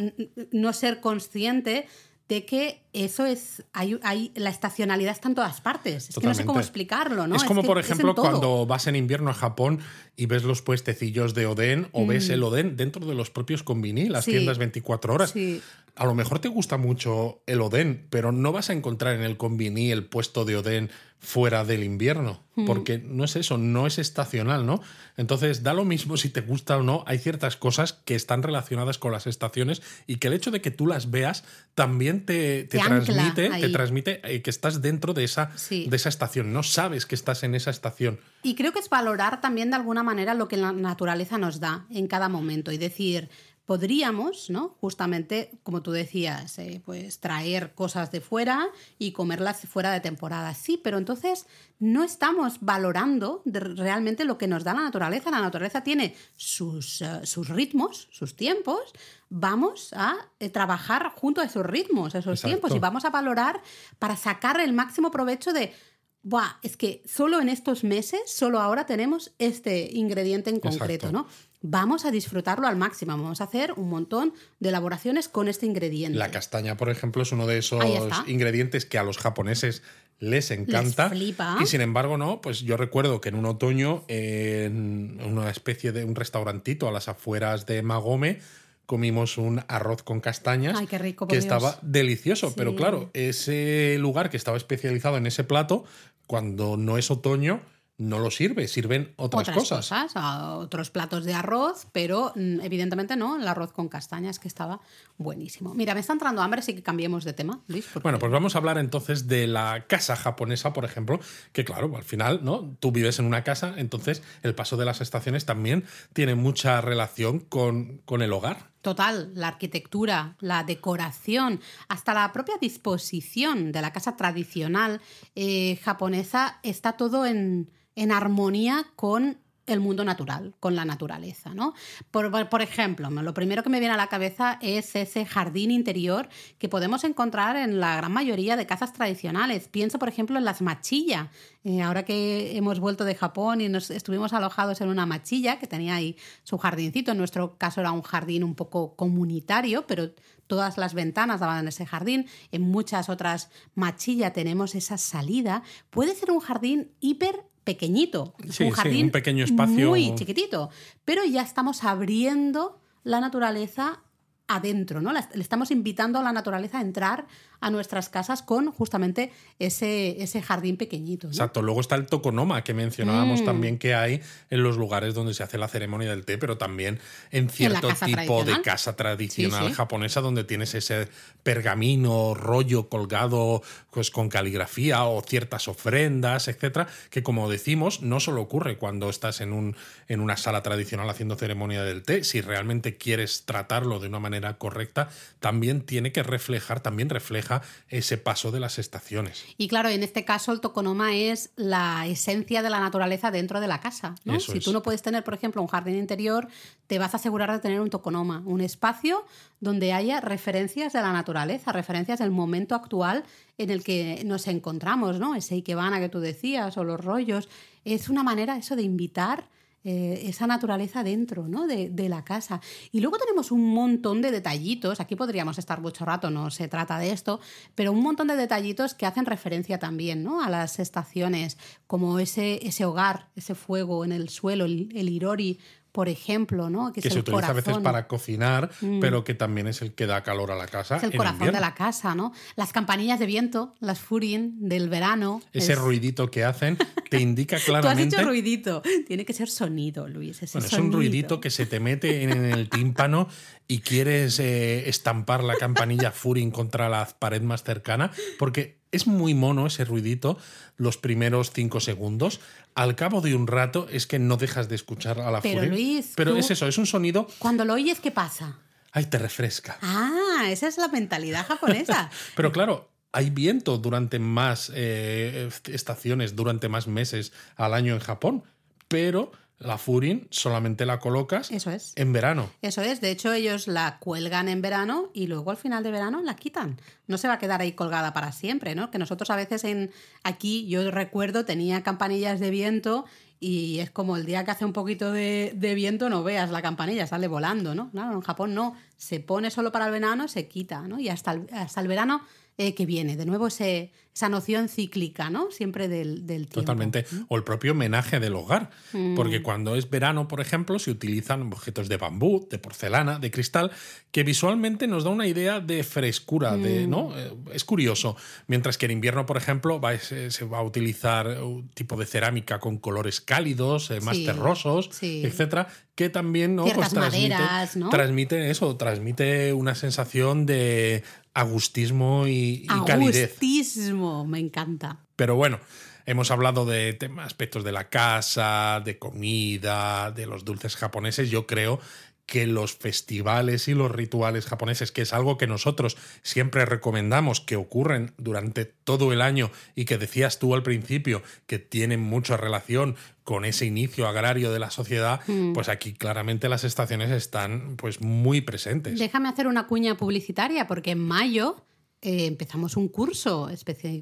no ser consciente de que eso es, hay, hay- la estacionalidad está en todas partes. Es que no sé cómo explicarlo, ¿no? Es como, que por ejemplo, cuando vas en invierno a Japón y ves los puestecillos de Oden o ves el Oden dentro de los propios konbini, las Mm. Sí. tiendas 24 horas. Sí. A lo mejor te gusta mucho el Oden, pero no vas a encontrar en el konbini el puesto de Oden fuera del invierno, porque no es eso, no es estacional, ¿no? Entonces, da lo mismo si te gusta o no, hay ciertas cosas que están relacionadas con las estaciones y que el hecho de que tú las veas también te, te transmite, te transmite eh, que estás dentro de esa, Sí. de esa estación, no sabes que estás en esa estación. Y creo que es valorar también de alguna manera lo que la naturaleza nos da en cada momento y decir, podríamos, ¿no? Justamente, como tú decías, eh, pues traer cosas de fuera y comerlas fuera de temporada. Sí, pero entonces no estamos valorando de- realmente lo que nos da la naturaleza. La naturaleza tiene sus, eh, sus ritmos, sus tiempos. Vamos a eh, trabajar junto a esos ritmos, a esos Exacto. tiempos, y vamos a valorar para sacar el máximo provecho de Buah, es que solo en estos meses, solo ahora tenemos este ingrediente en concreto, Exacto. ¿no? Vamos a disfrutarlo al máximo, vamos a hacer un montón de elaboraciones con este ingrediente. La castaña, por ejemplo, es uno de esos ingredientes que a los japoneses les encanta. flipa. Y sin embargo, no, pues yo recuerdo que en un otoño, en una especie de un restaurantito a las afueras de Magome, comimos un arroz con castañas Ay, qué rico, que Dios. estaba delicioso. Sí. Pero claro, ese lugar que estaba especializado en ese plato, cuando no es otoño, no lo sirve, sirven otras, cosas. a otros platos de arroz, pero mm, evidentemente no, el arroz con castañas que estaba buenísimo. Mira, me está entrando hambre, así que cambiemos de tema, Luis. porque- Bueno, pues vamos a hablar entonces de la casa japonesa, por ejemplo, que claro, al final, ¿no? Tú vives en una casa, entonces el paso de las estaciones también tiene mucha relación con, con el hogar. Total, la arquitectura, la decoración, hasta la propia disposición de la casa tradicional eh, japonesa está todo en, en armonía con el mundo natural, con la naturaleza. ¿no? Por, por, ejemplo, lo primero que me viene a la cabeza es ese jardín interior que podemos encontrar en la gran mayoría de casas tradicionales. Pienso, por ejemplo, en las machillas. Eh, ahora que hemos vuelto de Japón y nos estuvimos alojados en una machilla que tenía ahí su jardincito, en nuestro caso era un jardín un poco comunitario, pero todas las ventanas daban en ese jardín, en muchas otras machillas tenemos esa salida, puede ser un jardín hiper pequeñito, un jardín un pequeño espacio muy chiquitito, pero ya estamos abriendo la naturaleza adentro, ¿no? Le estamos invitando a la naturaleza a entrar a nuestras casas con justamente ese, ese jardín pequeñito. Exacto. Luego está el tokonoma que mencionábamos mm. también que hay en los lugares donde se hace la ceremonia del té, pero también en cierto tipo de casa tradicional japonesa donde tienes ese pergamino, rollo colgado pues, con caligrafía o ciertas ofrendas, etcétera, que como decimos, no solo ocurre cuando estás en, un, en una sala tradicional haciendo ceremonia del té, si realmente quieres tratarlo de una manera correcta, también tiene que reflejar, también refleja ese paso de las estaciones. Y claro, en este caso el tokonoma es la esencia de la naturaleza dentro de la casa. si tú no puedes tener, por ejemplo, un jardín interior, te vas a asegurar de tener un tokonoma, un espacio donde haya referencias de la naturaleza, referencias del momento actual en el que nos encontramos, ¿no? Ese Ikebana que tú decías o los rollos. Es una manera eso de invitar eh, esa naturaleza dentro ¿no? de, la casa. Y luego tenemos un montón de detallitos, aquí podríamos estar mucho rato, no se trata de esto, pero un montón de detallitos que hacen referencia también ¿no? a las estaciones, como ese, ese hogar, ese fuego en el suelo, el, el irori por ejemplo, ¿no? Que, se utiliza a veces para cocinar, mm. pero que también es el que da calor a la casa. Es el corazón de la casa, ¿no? Las campanillas de viento, las furin del verano. Ese ruidito que hacen te indica claramente. *laughs* Tú has dicho ruidito. Tiene que ser sonido, Luis. es un ruidito que se te mete en el tímpano y quieres eh, estampar la campanilla furin contra la pared más cercana, porque es muy mono ese ruidito los primeros cinco segundos. Al cabo de un rato es que no dejas de escuchar a la Pero Luis, Pero es eso, es un sonido. Cuando lo oyes, ¿qué pasa? Ay, te refresca. Ah, esa es la mentalidad japonesa. *laughs* Pero claro, hay viento durante más eh, estaciones, durante más meses al año en Japón. Pero la Furin solamente la colocas Eso es. en verano. Eso es. De hecho, ellos la cuelgan en verano y luego al final de verano la quitan. No se va a quedar ahí colgada para siempre, ¿no? Que nosotros a veces en aquí, yo recuerdo, tenía campanillas de viento y es como el día que hace un poquito de, viento no veas la campanilla, sale volando, ¿no? Claro, en Japón no. Se pone solo para el verano, se quita, ¿no? Y hasta hasta el verano eh, que viene. De nuevo ese, esa noción cíclica, ¿no? Siempre del, del tiempo. Totalmente. O el propio homenaje del hogar. Mm. Porque cuando es verano, por ejemplo, se utilizan objetos de bambú, de porcelana, de cristal, que visualmente nos da una idea de frescura, de, mm. ¿no? Eh, es curioso. Mientras que en invierno, por ejemplo, va, se, va a utilizar un tipo de cerámica con colores cálidos, eh, más terrosos, etcétera, que también ¿no? Pues transmite, ¿no? transmite eso, transmite una sensación de agustismo y, calidez. Agustismo, me encanta. Pero bueno, hemos hablado de temas, aspectos de la casa, de comida, de los dulces japoneses. Yo creo que los festivales y los rituales japoneses, que es algo que nosotros siempre recomendamos que ocurren durante todo el año y que decías tú al principio que tienen mucha relación con ese inicio agrario de la sociedad, mm. pues aquí claramente las estaciones están pues muy presentes. Déjame hacer una cuña publicitaria porque en mayo eh, empezamos un curso,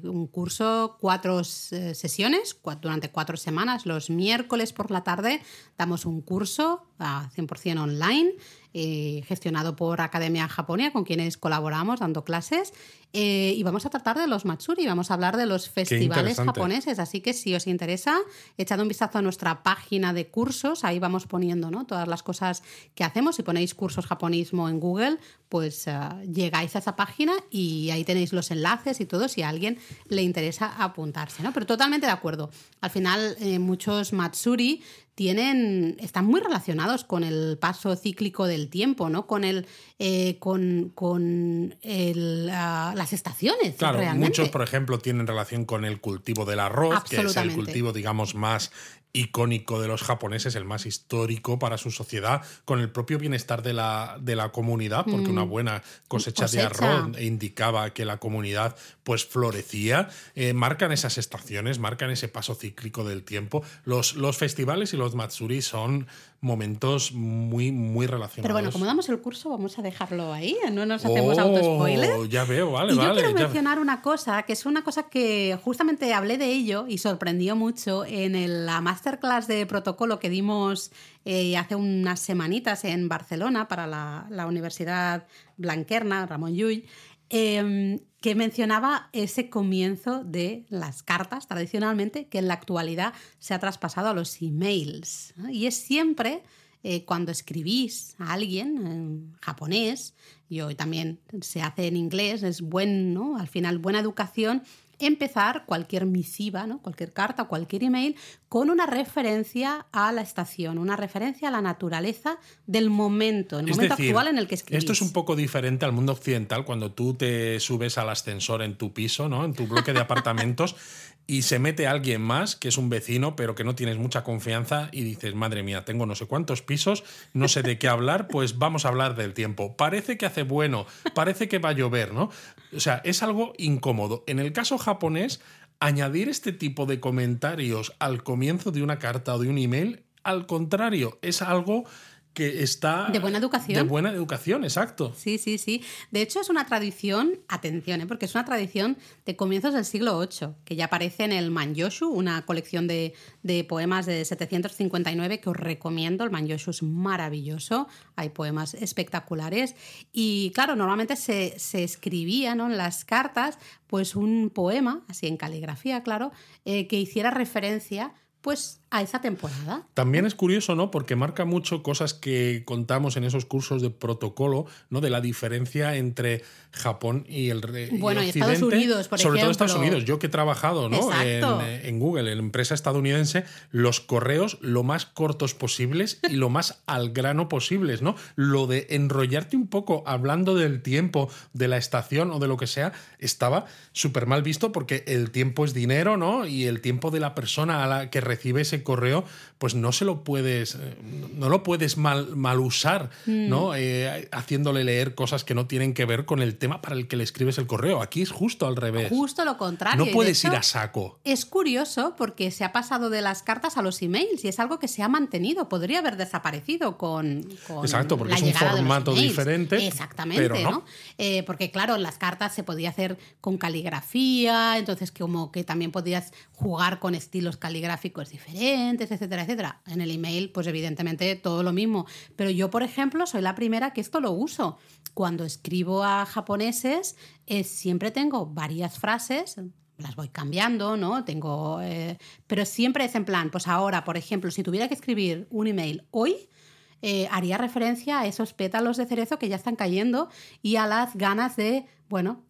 un curso, cuatro eh, sesiones, durante cuatro semanas. Los miércoles por la tarde damos un curso a 100% online eh, gestionado por Academia Japonia, con quienes colaboramos dando clases. Eh, y vamos a tratar de los Matsuri, vamos a hablar de los festivales japoneses. Así que si os interesa, echad un vistazo a nuestra página de cursos, ahí vamos poniendo ¿no? todas las cosas que hacemos. Si ponéis cursos japonismo en Google, pues eh, llegáis a esa página y ahí tenéis los enlaces y todo si a alguien le interesa apuntarse. ¿no? Pero totalmente de acuerdo. Al final, muchos Matsuri tienen, están muy relacionados con el paso cíclico del tiempo, ¿no? Con el, eh, con, con las estaciones. Claro, muchos, por ejemplo, tienen relación con el cultivo del arroz, que es el cultivo, digamos, más icónico de los japoneses, el más histórico para su sociedad, con el propio bienestar de la, de la comunidad, porque una mm. buena cosecha, de arroz indicaba que la comunidad pues florecía. Eh, marcan esas estaciones, marcan ese paso cíclico del tiempo. Los, los festivales y los Matsuri son momentos muy, muy relacionados. Pero bueno, como damos el curso, vamos a dejarlo ahí, no nos hacemos Oh, auto-spoiler. Ya veo, vale, y vale. yo quiero mencionar una cosa, que es una cosa que justamente hablé de ello y sorprendió mucho en el- la masterclass de protocolo que dimos eh, hace unas semanitas en Barcelona para la, Universidad Blanquerna, Ramón Llull, eh, que mencionaba ese comienzo de las cartas tradicionalmente, que en la actualidad se ha traspasado a los emails. Y es siempre eh, cuando escribís a alguien en japonés, y hoy también se hace en inglés, es buen, ¿no? Al final, buena educación, empezar cualquier misiva, ¿no? Cualquier carta o cualquier email con una referencia a la estación, una referencia a la naturaleza del momento, el Es momento decir, actual en el que escribís. Esto es un poco diferente al mundo occidental cuando tú te subes al ascensor en tu piso, ¿no? En tu bloque de apartamentos *laughs* y se mete alguien más que es un vecino, pero que no tienes mucha confianza y dices, madre mía, tengo no sé cuántos pisos, no sé de qué hablar, pues vamos a hablar del tiempo. Parece que hace bueno, parece que va a llover, ¿no? O sea, es algo incómodo. En el caso japonés, añadir este tipo de comentarios al comienzo de una carta o de un email, al contrario, es algo que está... De buena educación. De buena educación, exacto. Sí, sí, sí. De hecho, es una tradición, atención, ¿eh? porque es una tradición de comienzos del siglo VIII, que ya aparece en el Manyoshu, una colección de, de poemas de 759 que os recomiendo. El Manyoshu es maravilloso, hay poemas espectaculares. Y claro, normalmente se, se escribía ¿no? en las cartas pues un poema, así en caligrafía, claro, eh, que hiciera referencia pues a esa temporada. También es curioso, ¿no? Porque marca mucho cosas que contamos en esos cursos de protocolo, ¿no? De la diferencia entre Japón y el y Bueno, y Estados. Unidos, por Sobre todo. Estados Unidos. Yo que he trabajado, ¿no? En, Exacto. en Google, en la empresa estadounidense, los correos lo más cortos posibles y lo más *laughs* al grano posibles, ¿no? Lo de enrollarte un poco hablando del tiempo, de la estación o de lo que sea, estaba súper mal visto porque el tiempo es dinero, ¿no? Y el tiempo de la persona a la que recibe ese correo, pues no se lo puedes, eh, no lo puedes mal, mal usar, ¿no? Eh, haciéndole leer cosas que no tienen que ver con el tema para el que le escribes el correo. Aquí es justo al revés. Justo lo contrario. no puedes ir a saco. Es curioso porque se ha pasado de las cartas a los emails y es algo que se ha mantenido. Podría haber desaparecido con. con Exacto, porque la es un formato diferente, Exactamente, pero no. ¿no? Eh, porque, claro, las cartas se podía hacer con caligrafía, entonces, como que también podías jugar con estilos caligráficos diferentes, etcétera, etcétera. En el email, pues evidentemente todo lo mismo. Pero yo, por ejemplo, soy la primera que esto lo uso. Cuando escribo a japoneses, eh, siempre tengo varias frases las voy cambiando, ¿no? Tengo. eh, pero siempre es en plan, pues ahora, por ejemplo, si tuviera que escribir un email hoy, eh, haría referencia a esos pétalos de cerezo que ya están cayendo y a las ganas de, bueno,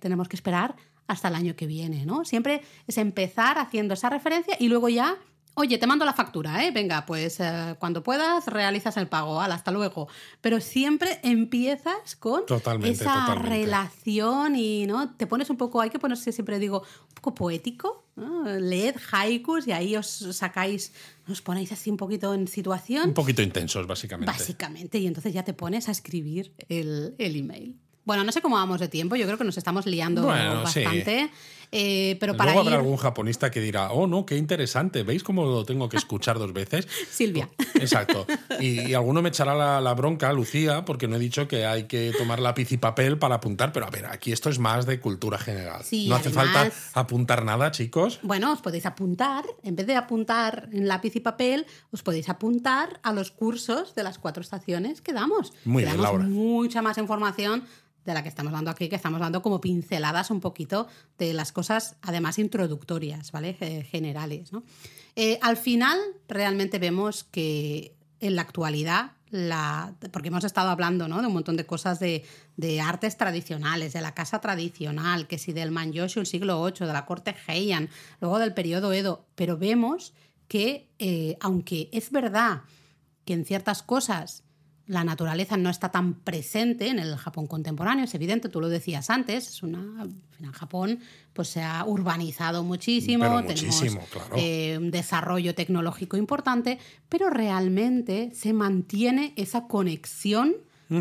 tenemos que esperar hasta el año que viene, ¿no? Siempre es empezar haciendo esa referencia y luego ya. Oye, te mando la factura, ¿eh? Venga, pues eh, cuando puedas realizas el pago, Hala, hasta luego. Pero siempre empiezas con Totalmente, esa totalmente. relación y no te pones un poco, hay que ponerse siempre digo, un poco poético, ¿no? leed haikus y ahí os sacáis, os ponéis así un poquito en situación, Un poquito intensos, básicamente. básicamente, y entonces ya te pones a escribir el, el email. Bueno, no sé cómo vamos de tiempo, yo creo que nos estamos liando Bueno, sí. bastante, eh, pero para Luego habrá algún japonista que dirá, oh, no, qué interesante, ¿veis cómo lo tengo que escuchar dos veces? *laughs* Silvia. Exacto. Y, y alguno me echará la, la bronca, Lucía, porque no he dicho que hay que tomar lápiz y papel para apuntar, pero a ver, aquí esto es más de cultura general. Sí, no hace además- falta apuntar nada, chicos. Bueno, os podéis apuntar, en vez de apuntar en lápiz y papel, os podéis apuntar a los cursos de las cuatro estaciones que damos. Muy Que bien, damos Laura. mucha más información de la que estamos dando aquí, que estamos dando como pinceladas un poquito de las cosas, además introductorias, ¿vale? Ge- Generales, ¿no? Eh, al final, realmente vemos que en la actualidad, la, porque hemos estado hablando ¿no? de un montón de cosas de, de artes tradicionales, de la casa tradicional, que si del Manyoshu, el siglo VIII, de la corte Heian, luego del periodo Edo, pero vemos que, eh, aunque es verdad que en ciertas cosas la naturaleza no está tan presente en el Japón contemporáneo, es evidente, tú lo decías antes, es una, en Japón pues se ha urbanizado muchísimo, Pero tenemos claro. eh, un desarrollo tecnológico importante, pero realmente se mantiene esa conexión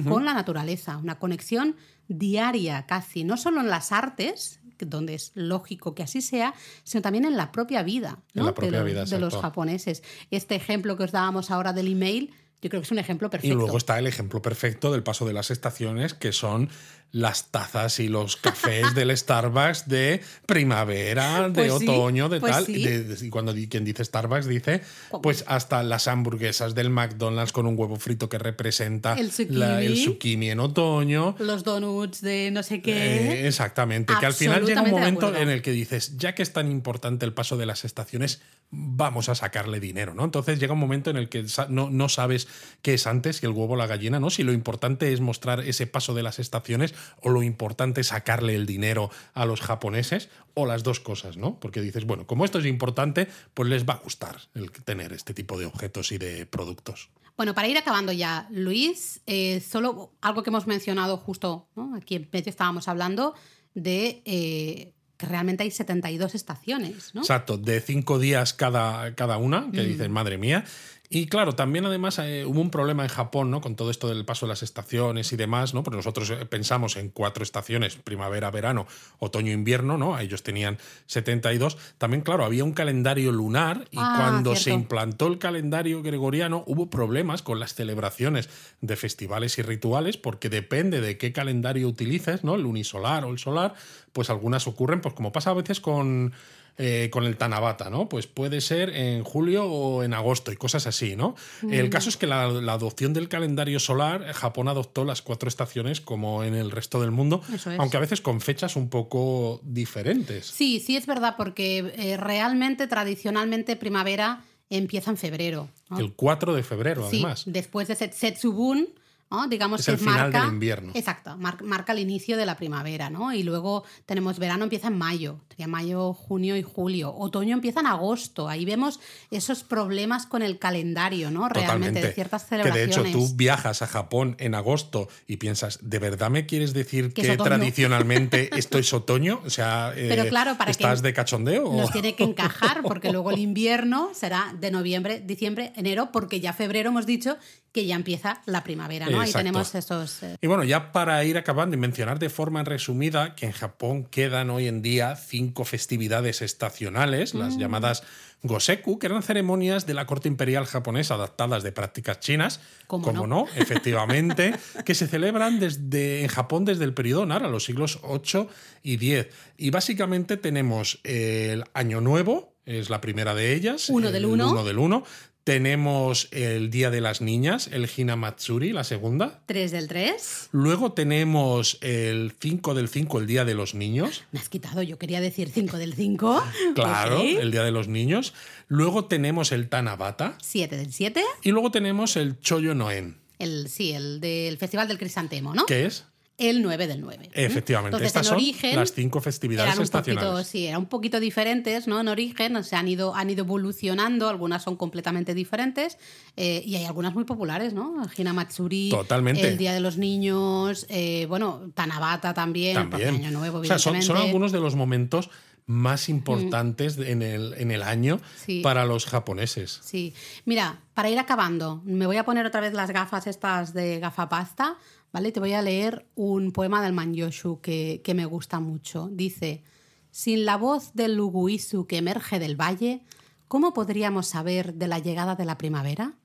con la naturaleza, una conexión diaria casi, no solo en las artes, donde es lógico que así sea, sino también en la propia vida, En la propia de, vida, de los japoneses. Este ejemplo que os dábamos ahora del email, yo creo que es un ejemplo Y perfecto. luego está el ejemplo perfecto del paso de las estaciones, que son las tazas y los cafés *laughs* del Starbucks de primavera, de Pues otoño, de pues tal. sí. Y, de- y cuando quien dice Starbucks dice, pues hasta las hamburguesas del McDonald's con un huevo frito que representa El la- el zucchini. en otoño. Los donuts de no sé Eh, qué. exactamente, que al final llega un momento en el que dices, ya que es tan importante el paso de las estaciones, vamos a sacarle dinero, ¿no? Entonces llega un momento en el que no, no sabes qué es antes, que el huevo o la gallina, ¿no? Si lo importante es mostrar ese paso de las estaciones o lo importante es sacarle el dinero a los japoneses o las dos cosas, ¿no? Porque dices, bueno, como esto es importante, pues les va a gustar el tener este tipo de objetos y de productos. Bueno, para ir acabando ya, Luis, eh, solo algo que hemos mencionado justo, ¿no? aquí en medio estábamos hablando de eh, que realmente hay 72 estaciones, ¿no? Exacto, de cinco días cada, cada una, Mm. que dicen, madre mía. Y claro, también además eh, hubo un problema en Japón, ¿no? Con todo esto del paso de las estaciones y demás, ¿no? Porque nosotros eh, pensamos en cuatro estaciones, primavera, verano, otoño, invierno, ¿no? Ellos tenían 72. También, claro, había un calendario lunar y Ah, cuando se implantó el calendario gregoriano hubo problemas con las celebraciones de festivales y rituales porque depende de qué calendario utilices, ¿no? El unisolar o el solar, pues algunas ocurren, pues como pasa a veces con, eh, con el Tanabata, ¿no? Pues puede ser en julio o en agosto y cosas así, ¿no? El caso es que la, la adopción del calendario solar, eh, Japón adoptó las cuatro estaciones como en el resto del mundo, es. aunque a veces con fechas un poco diferentes. Sí, sí es verdad, porque eh, realmente, tradicionalmente, primavera empieza en febrero. ¿no? El 4 de febrero, Sí, además. después de Set- Setsubun, ¿no? digamos Es que el final marca, del invierno. Exacto, mar- marca el inicio de la primavera, ¿no? Y luego tenemos verano empieza en mayo, sería mayo, junio y julio. Otoño empieza en agosto. Ahí vemos esos problemas con el calendario, ¿no? Realmente, de ciertas Que de celebraciones. hecho tú viajas a Japón en agosto y piensas, ¿de verdad me quieres decir Que tradicionalmente *laughs* esto es otoño? O sea, eh, Pero claro, para que ¿estás de cachondeo? Nos tiene que *laughs* encajar porque luego el invierno será de noviembre, diciembre, enero, porque ya febrero hemos dicho que ya empieza la primavera, ¿no? Exacto. tenemos esos... eh, Y bueno, ya para ir acabando y mencionar de forma resumida que en Japón quedan hoy en día cinco festividades estacionales, Mm. las llamadas Goseku, que eran ceremonias de la corte imperial japonesa adaptadas de prácticas chinas, ¿Cómo como no? no, efectivamente, *laughs* que se celebran desde, en Japón desde el periodo Nara, los siglos 8 y 10. Y básicamente tenemos el Año Nuevo, es la primera de ellas. Uno el del uno. uno del uno. Tenemos el Día de las Niñas, el Hinamatsuri, la segunda. 3 del 3. Luego tenemos el 5 del 5, el Día de los Niños. Me has quitado, yo quería decir 5 del 5. *laughs* Claro, el Día de los Niños. Luego tenemos el Tanabata. 7 del 7. Y luego tenemos el Choyo Noen, El, sí, el del Festival del Crisantemo, ¿no? que es, El 9 del 9. efectivamente, Entonces, estas en son origen, las cinco festividades eran un poquito, estacionales. sí, eran un poquito diferentes, ¿no? En origen, o sea, han ido, han ido evolucionando, algunas son completamente diferentes eh, y hay algunas muy populares, ¿no? Hinamatsuri, Totalmente. el Día de los Niños, eh, bueno, Tanabata también, porque También. Año Nuevo, o sea, son, son algunos de los momentos más importantes en, el, en el año Sí. para los japoneses. Sí, mira, para ir acabando, me voy a poner otra vez las gafas estas de gafapasta, ¿vale? Te voy a leer un poema del Manyoshu que, que me gusta mucho. Dice, sin la voz del Luguisu que emerge del valle, ¿cómo podríamos saber de la llegada de la primavera?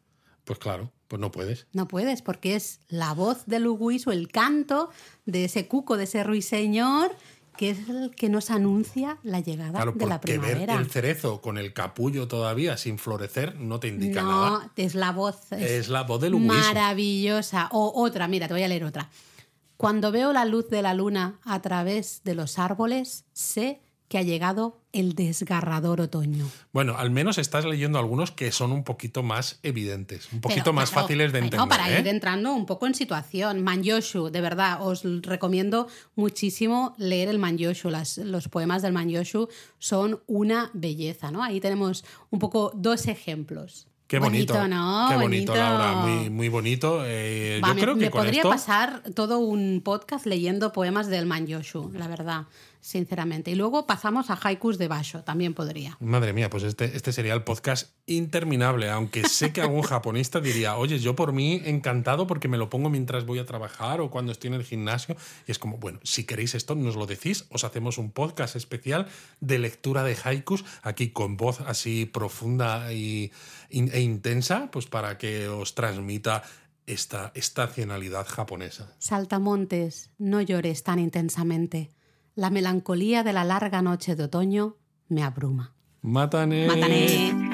Pues claro, pues no puedes. No puedes, porque es la voz del Luguisu, el canto de ese cuco, de ese ruiseñor, que es el que nos anuncia la llegada Claro, de la porque ver primavera. el cerezo con el capullo todavía sin florecer no te indica no, nada. es la voz. Es la voz del Luguisu. Maravillosa. O otra, mira, te voy a leer otra. Cuando veo la luz de la luna a través de los árboles, sé que ha llegado el desgarrador otoño. Bueno, al menos estás leyendo algunos que son un poquito más evidentes, un poquito Pero, más fáciles de entender. para ¿eh? ir entrando un poco en situación. Manyoshu, de verdad, os recomiendo muchísimo leer el Manyoshu. Las, los poemas del Manyoshu son una belleza, ¿no? Ahí tenemos un poco dos ejemplos. Qué bonito, ¿no? Qué bonito, Bonito. Laura, muy, muy bonito. Eh, Va, yo me, creo que me con podría esto pasar todo un podcast leyendo poemas del Manyoshu, la verdad. sinceramente. Y luego pasamos a haikus de Basho, también podría. Madre mía, pues este, este sería el podcast interminable, aunque sé que algún japonista diría, oye, yo por mí encantado porque me lo pongo mientras voy a trabajar o cuando estoy en el gimnasio. Y es como, bueno, si queréis esto, nos lo decís, os hacemos un podcast especial de lectura de haikus, aquí con voz así profunda y, e intensa, pues para que os transmita esta estacionalidad japonesa. Saltamontes, no llores tan intensamente. La melancolía de la larga noche de otoño me abruma. Mátane. Mátane.